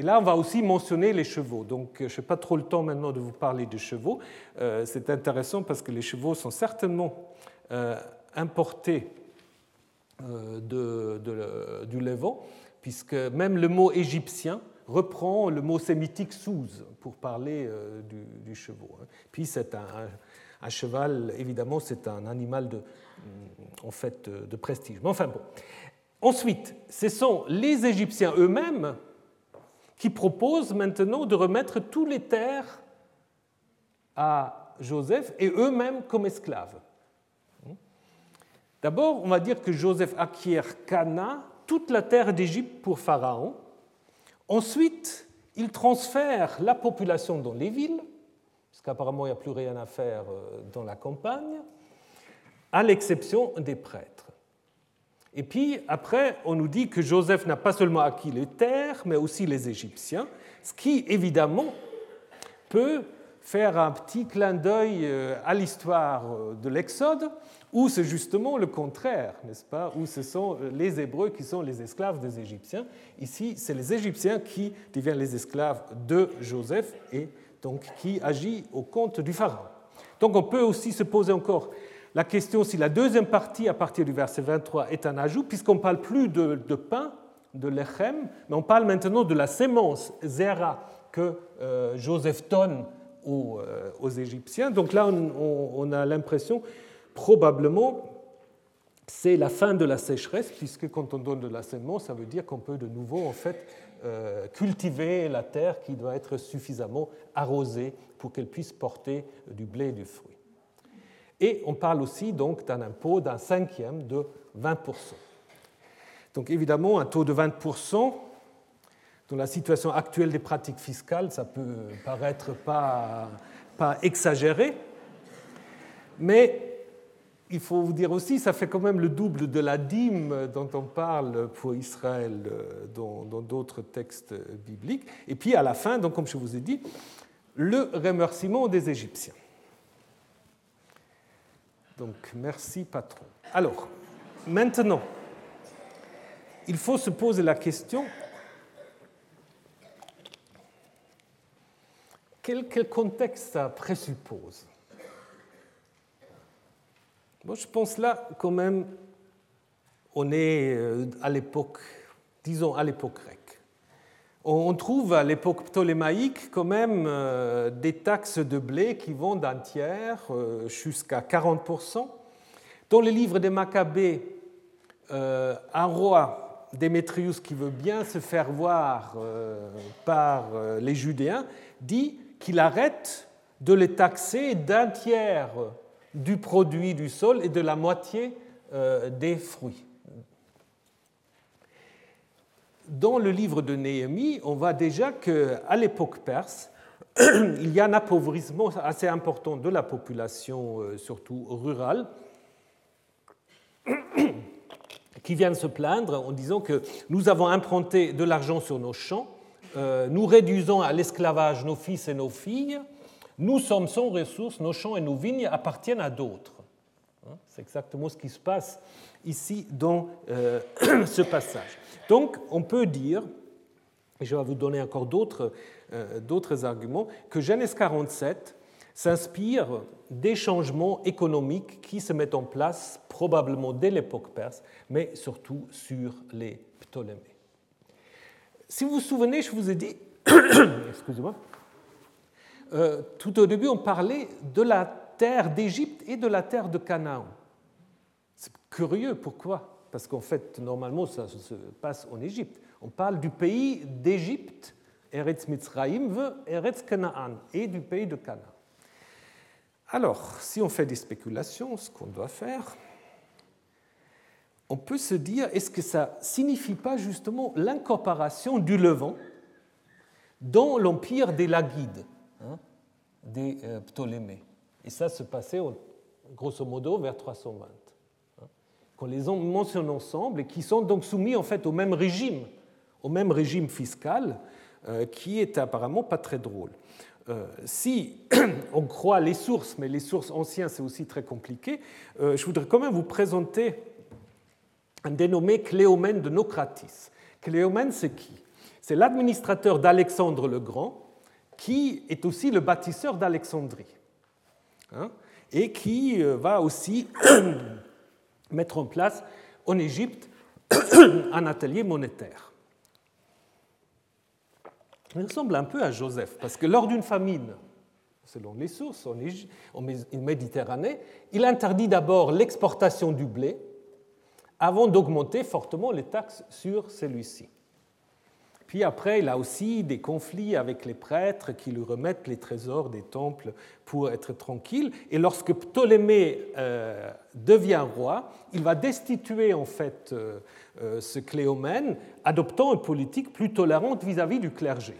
Et là, on va aussi mentionner les chevaux. Donc, je n'ai pas trop le temps maintenant de vous parler des chevaux. C'est intéressant parce que les chevaux sont certainement importés de, du Levant, puisque même le mot égyptien reprend le mot sémitique souze pour parler euh, du, cheval. Hein. Puis c'est un, cheval, évidemment, c'est un animal de, mm, en fait, de prestige. Mais enfin bon. Ensuite, ce sont les Égyptiens eux-mêmes qui proposent maintenant de remettre tous les terres à Joseph et eux-mêmes comme esclaves. D'abord, on va dire que Joseph acquiert Cana, toute la terre d'Égypte pour Pharaon, Ensuite, il transfère la population dans les villes, parce qu'apparemment il n'y a plus rien à faire euh, dans la campagne, à l'exception des prêtres. Et puis après, on nous dit que Joseph n'a pas seulement acquis les terres, mais aussi les Égyptiens, ce qui évidemment peut faire un petit clin d'œil euh, à l'histoire euh, de l'Exode, où c'est justement le contraire, n'est-ce pas? Où ce sont euh, les Hébreux qui sont les esclaves des Égyptiens. Ici, c'est les Égyptiens qui deviennent les esclaves de Joseph et donc qui agit au compte du Pharaon. Donc on peut aussi se poser encore la question si la deuxième partie, à partir du verset 23, est un ajout, puisqu'on ne parle plus de, pain, de lechem, mais on parle maintenant de la sémence, zera, que Joseph donne euh, aux, Égyptiens. Donc là, on, a l'impression, probablement, c'est la fin de la sécheresse, puisque quand on donne de la semence, ça veut dire qu'on peut de nouveau en fait euh, cultiver la terre qui doit être suffisamment arrosée pour qu'elle puisse porter du blé et du fruit. Et on parle aussi donc d'un impôt d'un cinquième de 20%. Donc évidemment, un taux de 20%, dans la situation actuelle des pratiques fiscales, ça peut paraître pas, pas exagéré, mais il faut vous dire aussi, ça fait quand même le double de la dîme dont on parle pour Israël dans d'autres textes bibliques. Et puis à la fin, donc, comme je vous ai dit, le remerciement des Égyptiens. Donc merci patron. Alors, maintenant, il faut se poser la question, quel, contexte ça présuppose? Moi, je pense là, quand même, on est euh, à l'époque, disons à l'époque grecque. On trouve à l'époque ptolémaïque quand même euh, des taxes de blé qui vont d'un tiers euh, jusqu'à 40%. Dans les livres des Maccabées, un roi Démétrius, qui veut bien se faire voir euh, par euh, les Judéens, dit qu'il arrête de les taxer d'un tiers du produit du sol et de la moitié euh, des fruits. Dans le livre de Néhémie, on voit déjà qu'à l'époque perse, il y a un appauvrissement assez important de la population, surtout rurale, qui viennent se plaindre en disant que nous avons implanté de l'argent sur nos champs, euh, nous réduisons à l'esclavage nos fils et nos filles, nous sommes sans ressources, nos champs et nos vignes appartiennent à d'autres. Hein, c'est exactement ce qui se passe ici dans euh, ce passage. Donc on peut dire, et je vais vous donner encore d'autres euh, arguments, que Genèse 47 s'inspire des changements économiques qui se mettent en place probablement dès l'époque perse, mais surtout sur les Ptolémées. Si vous vous souvenez, je vous ai dit, excusez-moi, euh, tout au début, on parlait de la terre d'Égypte et de la terre de Canaan. C'est curieux, pourquoi? Parce qu'en fait, normalement, ça se passe en Égypte. On parle du pays d'Égypte, Eretz Mitzrayim, Eretz Canaan, et du pays de Canaan. Alors, si on fait des spéculations, ce qu'on doit faire, on peut se dire, est-ce que ça signifie pas justement l'incorporation du Levant dans l'empire des Lagides, hein, des euh, Ptolémées? Et ça se passait grosso modo vers 320. Hein, qu'on les mentionne ensemble et qui sont donc soumis en fait au même régime, au même régime fiscal, euh, qui est apparemment pas très drôle. Euh, si on croit les sources, mais les sources anciennes, c'est aussi très compliqué, euh, je voudrais quand même vous présenter un dénommé Cléomène de Nocratis. Cléomène, c'est qui? C'est l'administrateur d'Alexandre le Grand, qui est aussi le bâtisseur d'Alexandrie, hein, et qui euh, va aussi mettre en place en Égypte un atelier monétaire. Il ressemble un peu à Joseph, parce que lors d'une famine, selon les sources en Méditerranée, il interdit d'abord l'exportation du blé avant d'augmenter fortement les taxes sur celui-ci. Puis après, il a aussi des conflits avec les prêtres qui lui remettent les trésors des temples pour être tranquille. Et lorsque Ptolémée euh, devient roi, il va destituer en fait euh, euh, ce Cléomène, adoptant une politique plus tolérante vis-à-vis -vis du clergé.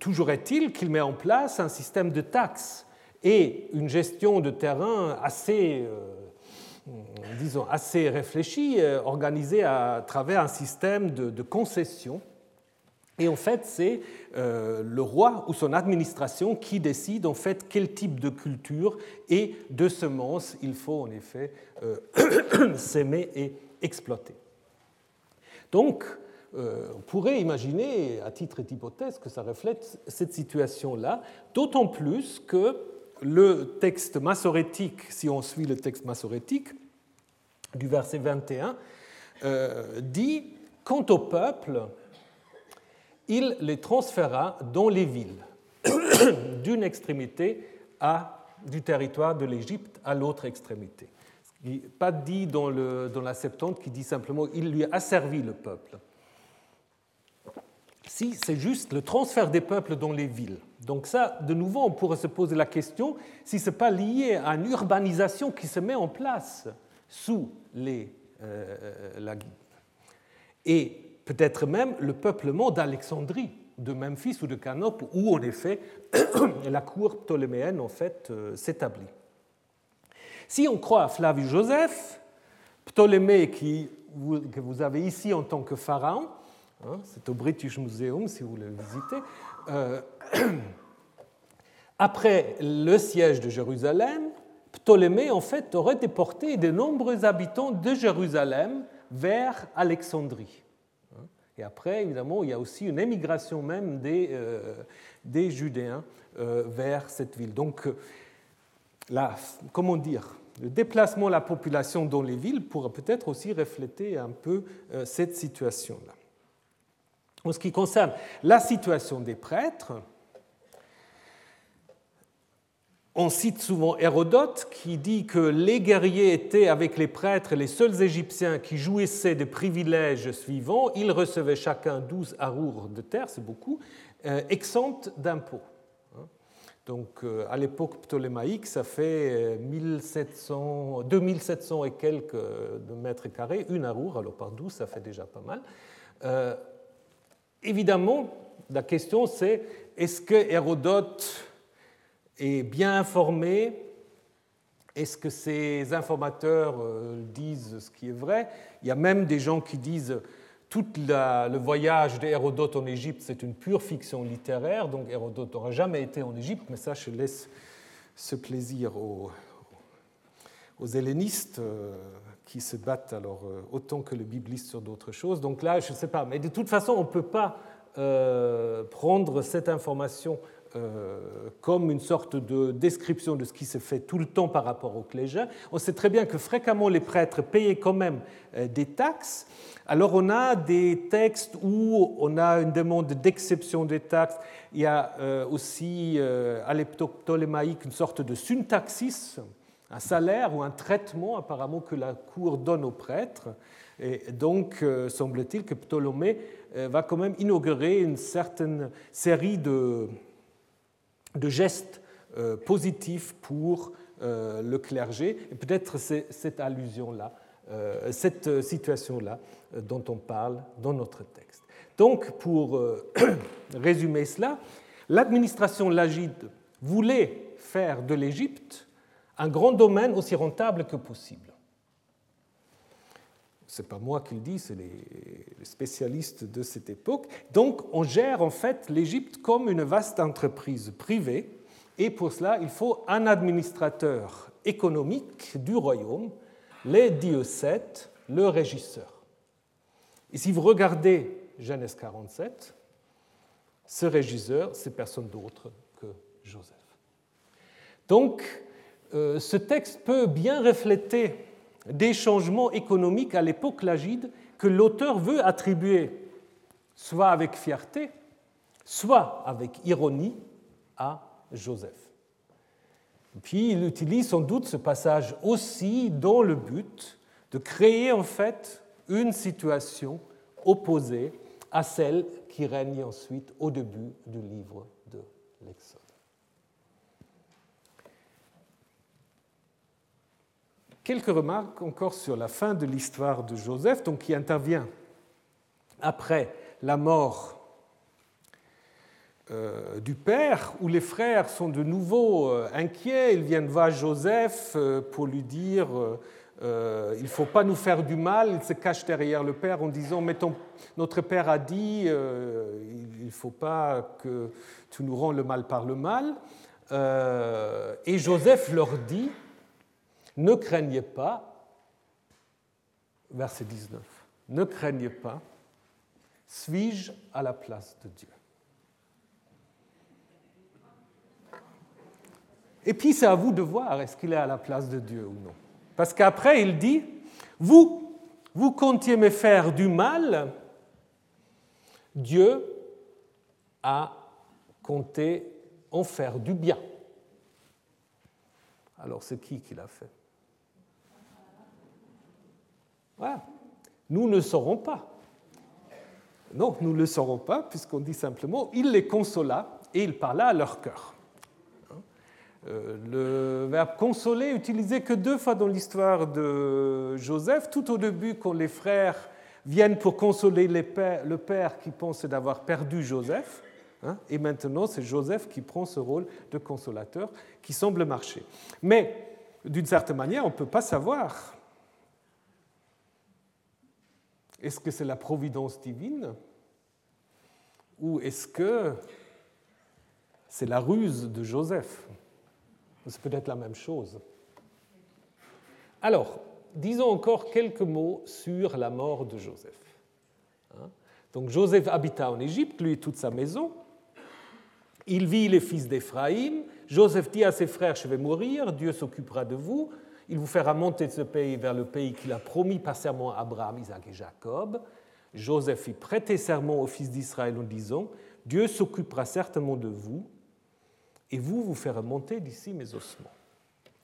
Toujours est-il qu'il met en place un système de taxes et une gestion de terrain assez disons, assez réfléchie, organisée à travers un système de, de concessions et en fait, c'est euh, le roi ou son administration qui décide en fait quel type de culture et de semences il faut en effet euh, s'aimer et exploiter. Donc, euh, on pourrait imaginer, à titre d'hypothèse, que ça reflète cette situation-là, d'autant plus que le texte massorétique, si on suit le texte massorétique, du verset 21, dit Quant au peuple, il les transféra dans les villes, d'une extrémité à, du territoire de l'Égypte à l'autre extrémité. Pas dit dans, le, dans la Septante qui dit simplement il lui a servi le peuple. Si c'est juste le transfert des peuples dans les villes. Donc ça, de nouveau, on pourrait se poser la question si ce n'est pas lié à une urbanisation qui se met en place sous les, euh, la Et peut-être même le peuplement d'Alexandrie, de Memphis ou de Canope, où en effet la cour ptoléméenne euh, s'établit. Si on croit à Flavius Joseph, Ptolémée qui, que vous avez ici en tant que pharaon, hein, c'est au British Museum si vous le visiter, euh, après le siège de Jérusalem, Ptolémée en fait aurait déporté de nombreux habitants de Jérusalem vers Alexandrie. Et après, évidemment, il y a aussi une émigration même des, euh, des Judéens euh, vers cette ville. Donc, euh, comment dire, le déplacement de la population dans les villes pourrait peut-être aussi refléter un peu cette situation-là. En ce qui concerne la situation des prêtres, On cite souvent Hérodote qui dit que les guerriers étaient avec les prêtres les seuls Égyptiens qui jouissaient des privilèges suivants. Ils recevaient chacun 12 arours de terre, c'est beaucoup, euh, exemptes d'impôts. Hein. Donc euh, à l'époque ptolémaïque, ça fait 1700, 2700 et quelques mètres carrés, une arour, alors par 12, ça fait déjà pas mal. Euh, évidemment, la question c'est est-ce que Hérodote est bien informé Est-ce que ces informateurs euh, disent ce qui est vrai? Il y a même des gens qui disent tout le voyage d'Hérodote en Égypte, c'est une pure fiction littéraire, donc Hérodote n'aura jamais été en Égypte, mais ça, je laisse ce plaisir aux, aux hellénistes euh, qui se battent alors euh, autant que le bibliste sur d'autres choses. Donc là, je ne sais pas, mais de toute façon, on ne peut pas prendre cette information comme une sorte de description de ce qui se fait tout le temps par rapport aux clergés. On sait très bien que fréquemment les prêtres payaient quand même euh, des taxes. Alors on a des textes où on a une demande d'exception des taxes. Il y a euh, aussi à l'époque ptolémaïque une sorte de syntaxis, un salaire ou un traitement apparemment que la cour donne aux prêtres. Et donc, semble-t-il que Ptolémée va quand même inaugurer une certaine série de, de gestes euh, positifs pour euh, le clergé. Et peut-être cette allusion-là, euh, cette situation-là dont on parle dans notre texte. Donc, pour résumer cela, l'administration lagide voulait faire de l'Égypte un grand domaine aussi rentable que possible. Ce n'est pas moi qui le dis, c'est les spécialistes de cette époque. Donc on gère en fait l'Égypte comme une vaste entreprise privée, et pour cela il faut un administrateur économique du royaume, les diocètes, le régisseur. Et si vous regardez Genèse 47, ce régisseur, c'est personne d'autre que Joseph. Donc, euh, ce texte peut bien refléter des changements économiques à l'époque lagide que l'auteur veut attribuer soit avec fierté, soit avec ironie à Joseph. Puis il utilise sans doute ce passage aussi dans le but de créer en fait une situation opposée à celle qui règne ensuite au début du livre de l'Exode. Quelques remarques encore sur la fin de l'histoire de Joseph, donc qui intervient après la mort euh, du père, où les frères sont de nouveau euh, inquiets. Ils viennent voir Joseph euh, pour lui dire il ne faut pas nous faire du mal. Ils se cachent derrière le père en disant mais notre père a dit il ne faut pas que tu nous rends le mal par le mal. et Joseph leur dit ne craignez pas, verset 19, ne craignez pas, suis-je à la place de Dieu? Et puis c'est à vous de voir est-ce qu'il est à la place de Dieu ou non. Parce qu'après il dit, vous, vous comptiez me faire du mal, Dieu a compté en faire du bien. Alors c'est qui qui l'a fait? Nous ne saurons pas. Non, nous ne le saurons pas, puisqu'on dit simplement il les consola et il parla à leur cœur. Euh, le verbe consoler utilisé que deux fois dans l'histoire de Joseph, tout au début quand les frères viennent pour consoler le père qui pense d'avoir perdu Joseph, hein, et maintenant c'est Joseph qui prend ce rôle de consolateur qui semble marcher. Mais d'une certaine manière, on ne peut pas savoir est-ce que c'est la providence divine ou est-ce que c'est la ruse de Joseph? C'est peut-être la même chose. Alors, disons encore quelques mots sur la mort de Joseph. Hein? Donc Joseph habita en Égypte, lui et toute sa maison. Il vit les fils d'Éphraïm. Joseph dit à ses frères, je vais mourir, Dieu s'occupera de vous il vous fera monter de ce pays vers le pays qu'il a promis par serment à Abraham, Isaac et Jacob. Joseph fit prêter serment aux fils d'Israël en disant Dieu s'occupera certainement de vous et vous vous ferez monter d'ici mes ossements.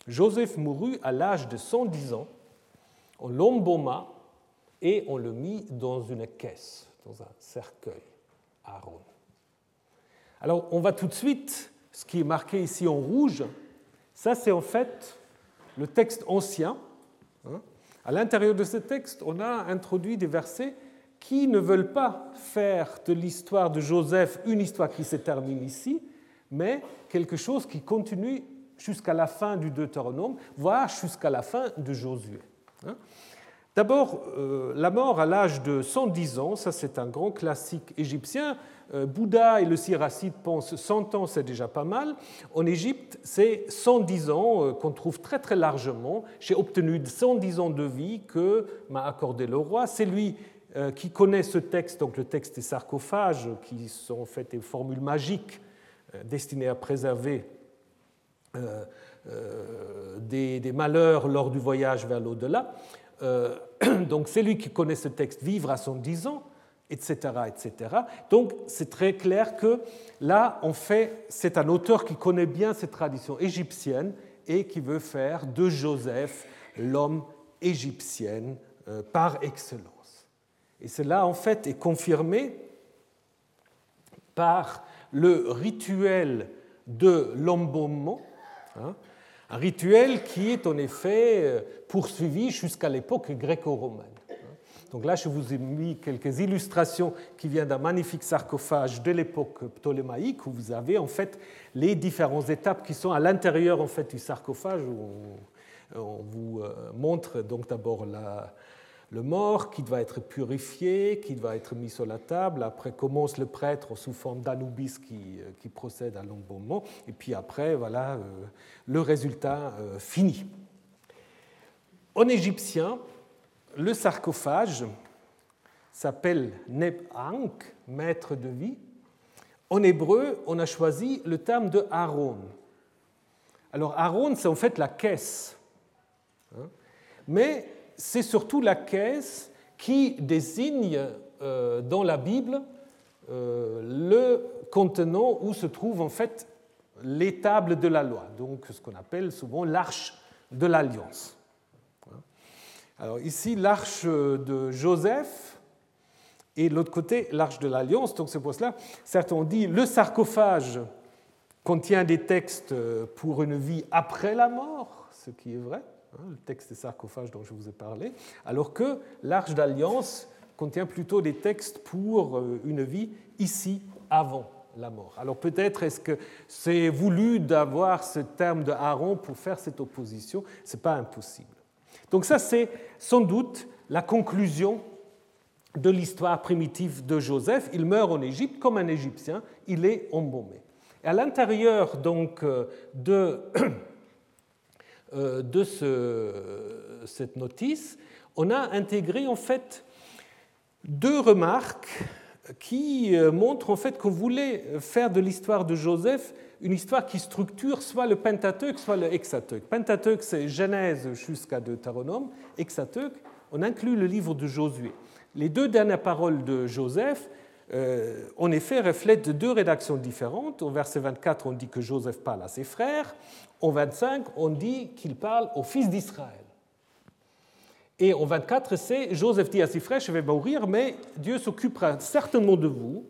Joseph mourut à l'âge de 110 ans, on l'embauma et on le mit dans une caisse, dans un cercueil, Aaron. Alors on va tout de suite, ce qui est marqué ici en rouge, ça c'est en fait le texte ancien. Hein. À l'intérieur de ce texte, on a introduit des versets qui ne veulent pas faire de l'histoire de Joseph une histoire qui se termine ici, mais quelque chose qui continue jusqu'à la fin du Deutéronome, voire jusqu'à la fin de Josué. D'abord, euh, la mort à l'âge de 110 ans, ça c'est un grand classique égyptien. Euh, Bouddha et le Siracide pensent 100 ans, c'est déjà pas mal. En Égypte, c'est 110 ans euh, qu'on trouve très très largement. J'ai obtenu 110 ans de vie que m'a accordé le roi. C'est lui qui connaît ce texte, donc le texte des sarcophages, qui sont en fait des formules magiques destinées à préserver des malheurs lors du voyage vers l'au-delà. Euh, donc c'est lui qui connaît ce texte, vivre à 110 ans, etc. etc. Donc c'est très clair que là, en fait, c'est un auteur qui connaît bien cette tradition égyptienne et qui veut faire de Joseph l'homme égyptien euh, par excellence. Et cela, en fait, est confirmé par le rituel de l'embaumement. Hein, un rituel qui est en effet euh, poursuivi jusqu'à l'époque gréco-romaine. Donc là, je vous ai mis quelques illustrations qui viennent d'un magnifique sarcophage de l'époque ptolémaïque où vous avez en fait les différentes étapes qui sont à l'intérieur en fait du sarcophage où on vous euh, montre donc d'abord la, le mort qui doit être purifié, qui doit être mis sur la table. Après commence le prêtre sous forme d'anubis qui, euh, qui, procède à l'embaumement. Et puis après, voilà euh, le résultat euh, fini. En égyptien, le sarcophage s'appelle Neb Ankh, maître de vie. En hébreu, on a choisi le terme de Aaron. Alors Aaron, c'est en fait la caisse. Hein. Mais c'est surtout la caisse qui désigne euh, dans la Bible euh, le contenant où se trouve en fait les tables de la loi, donc ce qu'on appelle souvent l'arche de l'alliance. Alors ici, l'arche de Joseph et l'autre côté, l'arche de l'alliance. Donc c'est pour cela, certains ont dit, le sarcophage contient des textes pour une vie après la mort, ce qui est vrai. Hein, le texte des sarcophages dont je vous ai parlé, alors que l'Arche d'Alliance contient plutôt des textes pour euh, une vie ici, avant la mort. Alors peut-être est-ce que c'est voulu d'avoir ce terme de Aaron pour faire cette opposition, ce n'est pas impossible. Donc ça c'est sans doute la conclusion de l'histoire primitive de Joseph. Il meurt en Égypte comme un Égyptien, il est embaumé. À l'intérieur donc euh, de Euh, de cette notice, on a intégré en fait deux remarques qui euh, montrent en fait qu'on voulait faire de l'histoire de Joseph une histoire qui structure soit le Pentateuque, soit le Hexateuque. Pentateuque, c'est Genèse jusqu'à Deutéronome. Hexateuque, on inclut le livre de Josué. Les deux dernières paroles de Joseph, en effet, reflètent deux rédactions différentes. Au verset 24, on dit que Joseph parle à ses frères. Au 25, on dit qu'il parle aux fils d'Israël. Et au 24, c'est Joseph dit à ses frères, je vais mourir, mais Dieu s'occupera certainement de vous.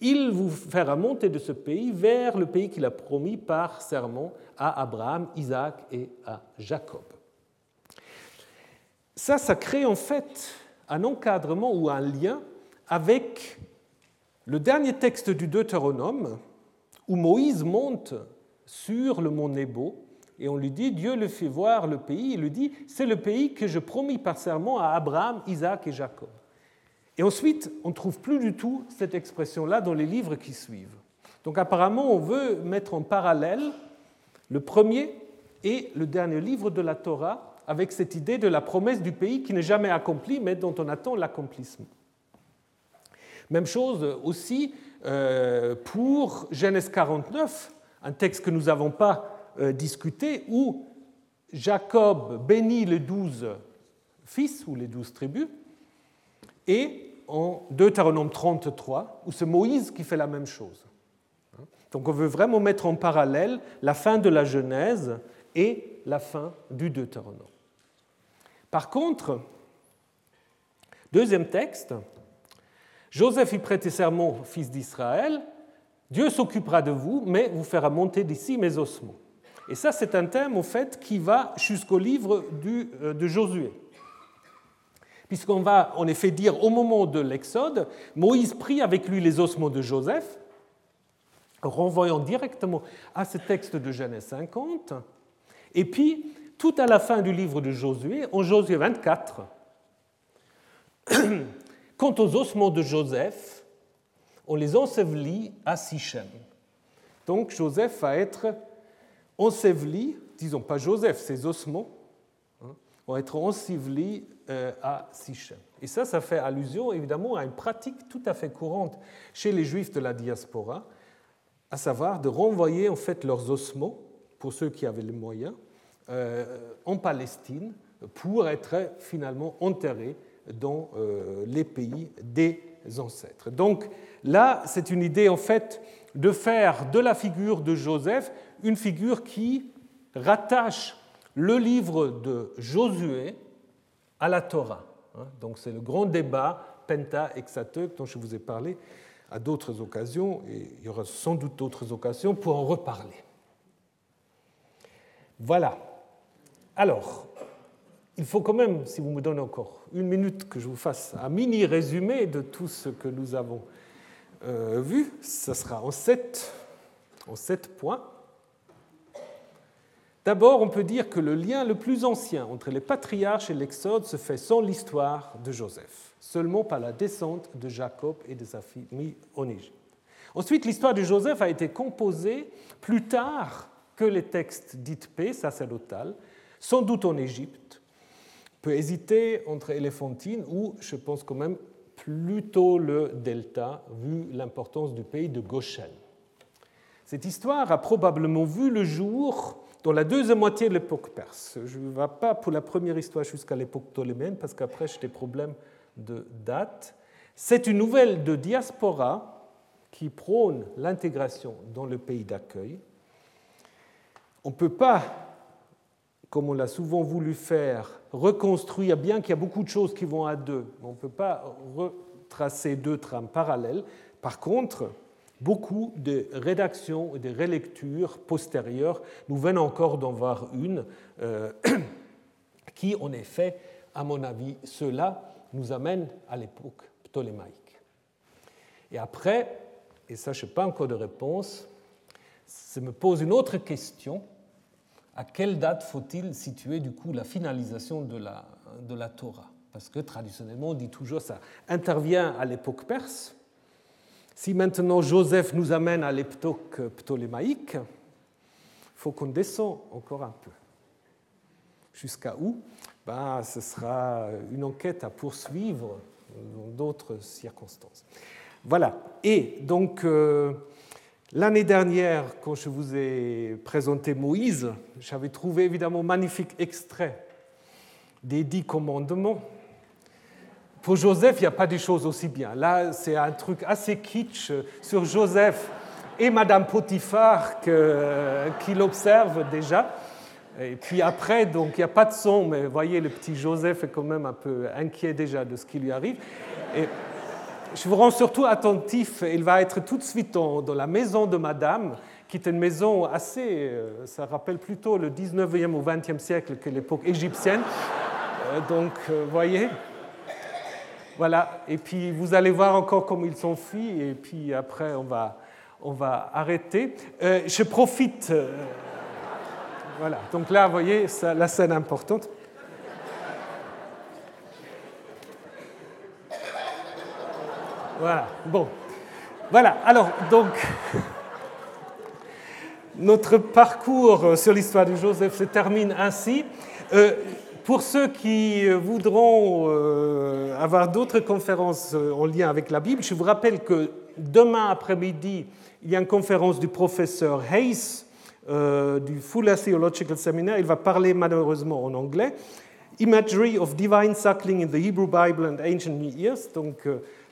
Il vous fera monter de ce pays vers le pays qu'il a promis par serment à Abraham, Isaac et à Jacob. Ça, ça crée en fait un encadrement ou un lien avec le dernier texte du Deutéronome, où Moïse monte sur le mont Nebo, et on lui dit, Dieu le fait voir le pays, il lui dit, c'est le pays que je promis par serment à Abraham, Isaac et Jacob. Et ensuite, on ne trouve plus du tout cette expression-là dans les livres qui suivent. Donc apparemment, on veut mettre en parallèle le premier et le dernier livre de la Torah avec cette idée de la promesse du pays qui n'est jamais accomplie, mais dont on attend l'accomplissement. Même chose aussi euh, pour Genèse 49, un texte que nous n'avons pas euh, discuté, où Jacob bénit les douze fils ou les douze tribus, et en Deutéronome 33, où c'est Moïse qui fait la même chose. Donc on veut vraiment mettre en parallèle la fin de la Genèse et la fin du Deutéronome. Par contre, deuxième texte, Joseph y prêtait serment, fils d'Israël, Dieu s'occupera de vous, mais vous fera monter d'ici mes ossements. Et ça, c'est un thème, au fait, qui va jusqu'au livre euh, de Josué. Puisqu'on va en effet dire au moment de l'Exode, Moïse prit avec lui les ossements de Joseph, renvoyant directement à ce texte de Genèse 50. Et puis, tout à la fin du livre de Josué, en Josué 24, quant aux ossements de Joseph, on les ensevelit à Sichem. Donc Joseph va être enseveli, disons pas Joseph, ses ossements, hein, vont être ensevelis euh, à Sichem. Et ça, ça fait allusion évidemment à une pratique tout à fait courante chez les juifs de la diaspora, à savoir de renvoyer en fait leurs ossements, pour ceux qui avaient les moyens, euh, en Palestine pour être finalement enterrés dans euh, les pays des ancêtres. Donc là, c'est une idée en fait de faire de la figure de Joseph une figure qui rattache le livre de Josué à la Torah. Hein. Donc c'est le grand débat Penta-Hexateuch dont je vous ai parlé à d'autres occasions, et il y aura sans doute d'autres occasions pour en reparler. Voilà. Alors, il faut quand même, si vous me donnez encore une minute, que je vous fasse un mini résumé de tout ce que nous avons euh, vu. Ce sera en sept, en sept points. D'abord, on peut dire que le lien le plus ancien entre les patriarches et l'Exode se fait sans l'histoire de Joseph, seulement par la descente de Jacob et de sa famille en Égypte. Ensuite, l'histoire de Joseph a été composée plus tard que les textes d'Itpé, sacerdotal, sans doute en Égypte. Peut hésiter entre Éléphantine ou, je pense quand même, plutôt le delta, vu l'importance du pays de Goshen. Cette histoire a probablement vu le jour dans la deuxième moitié de l'époque perse. Je ne vais pas pour la première histoire jusqu'à l'époque ptoléméenne, parce qu'après j'ai des problèmes de date. C'est une nouvelle de diaspora qui prône l'intégration dans le pays d'accueil. On ne peut pas, comme on l'a souvent voulu faire, reconstruire, bien qu'il y a beaucoup de choses qui vont à deux, on ne peut pas retracer deux trames parallèles. Par contre, beaucoup de rédactions et de relectures postérieures. Nous venons encore d'en voir une euh, qui, en effet, à mon avis, cela nous amène à l'époque ptolémaïque. Et après, et ça je n'ai pas encore de réponse, ça me pose une autre question. À quelle date faut-il situer du coup la finalisation de la, de la Torah? Parce que traditionnellement on dit toujours ça intervient à l'époque perse, si maintenant Joseph nous amène à l'époque ptolémaïque, il faut qu'on descende encore un peu. Jusqu'à où? Ben, Ce sera une enquête à poursuivre dans d'autres circonstances. Voilà. Et donc, euh, l'année dernière, quand je vous ai présenté Moïse, j'avais trouvé évidemment magnifique extrait des dix commandements pour Joseph, il n'y a pas des choses aussi bien. Là, c'est un truc assez kitsch sur Joseph et Madame Potiphar qu'il observe déjà. Et puis après, donc il n'y a pas de son, mais voyez, le petit Joseph est quand même un peu inquiet déjà de ce qui lui arrive. Je vous rends surtout attentif, il va être tout de suite dans, la maison de Madame, qui est une maison assez, euh, ça rappelle plutôt le 19e ou 20e siècle que l'époque égyptienne. Euh, donc, euh, vous voyez, voilà, et puis vous allez voir encore comme ils fuis, et puis après on va, on va arrêter. Euh, je profite. Euh, voilà, donc là, vous voyez, ça, la scène importante. Voilà, bon. Voilà, alors, donc, notre parcours sur l'histoire de Joseph se termine ainsi. Euh, pour ceux qui voudront euh, avoir d'autres conférences euh, en lien avec la Bible, je vous rappelle que demain après-midi, il y a une conférence du professeur Hayes du Fuller Theological Seminar. Il va parler malheureusement en anglais. Imagery of Divine Suckling in the Hebrew Bible and Ancient Near Ears. Donc,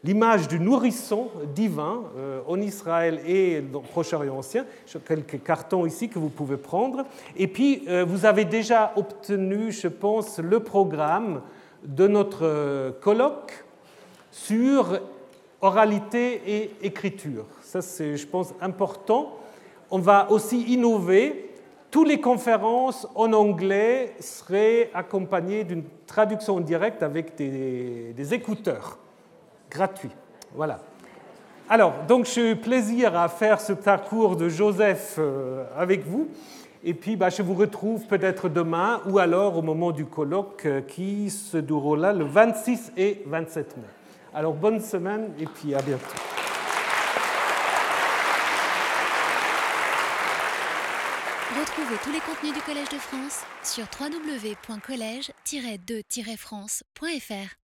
l'image du nourrisson divin en Israël et dans le Proche-Orient ancien. Quelques cartons ici que vous pouvez prendre. Et puis, vous avez déjà obtenu, je pense, le programme de notre colloque sur oralité et écriture. Ça, c'est, je pense, important. On va aussi innover. Toutes les conférences en anglais seraient accompagnées d'une traduction en direct avec des écouteurs gratuits. Voilà. Alors, donc, j'ai eu plaisir à faire ce parcours de Joseph euh, avec vous. Et puis, bah, je vous retrouve peut-être demain ou alors au moment du colloque euh, qui se déroulera le 26 et 27 mai. Alors bonne semaine et puis à bientôt. Retrouvez tous les contenus du Collège de France sur www.colège-2-france.fr.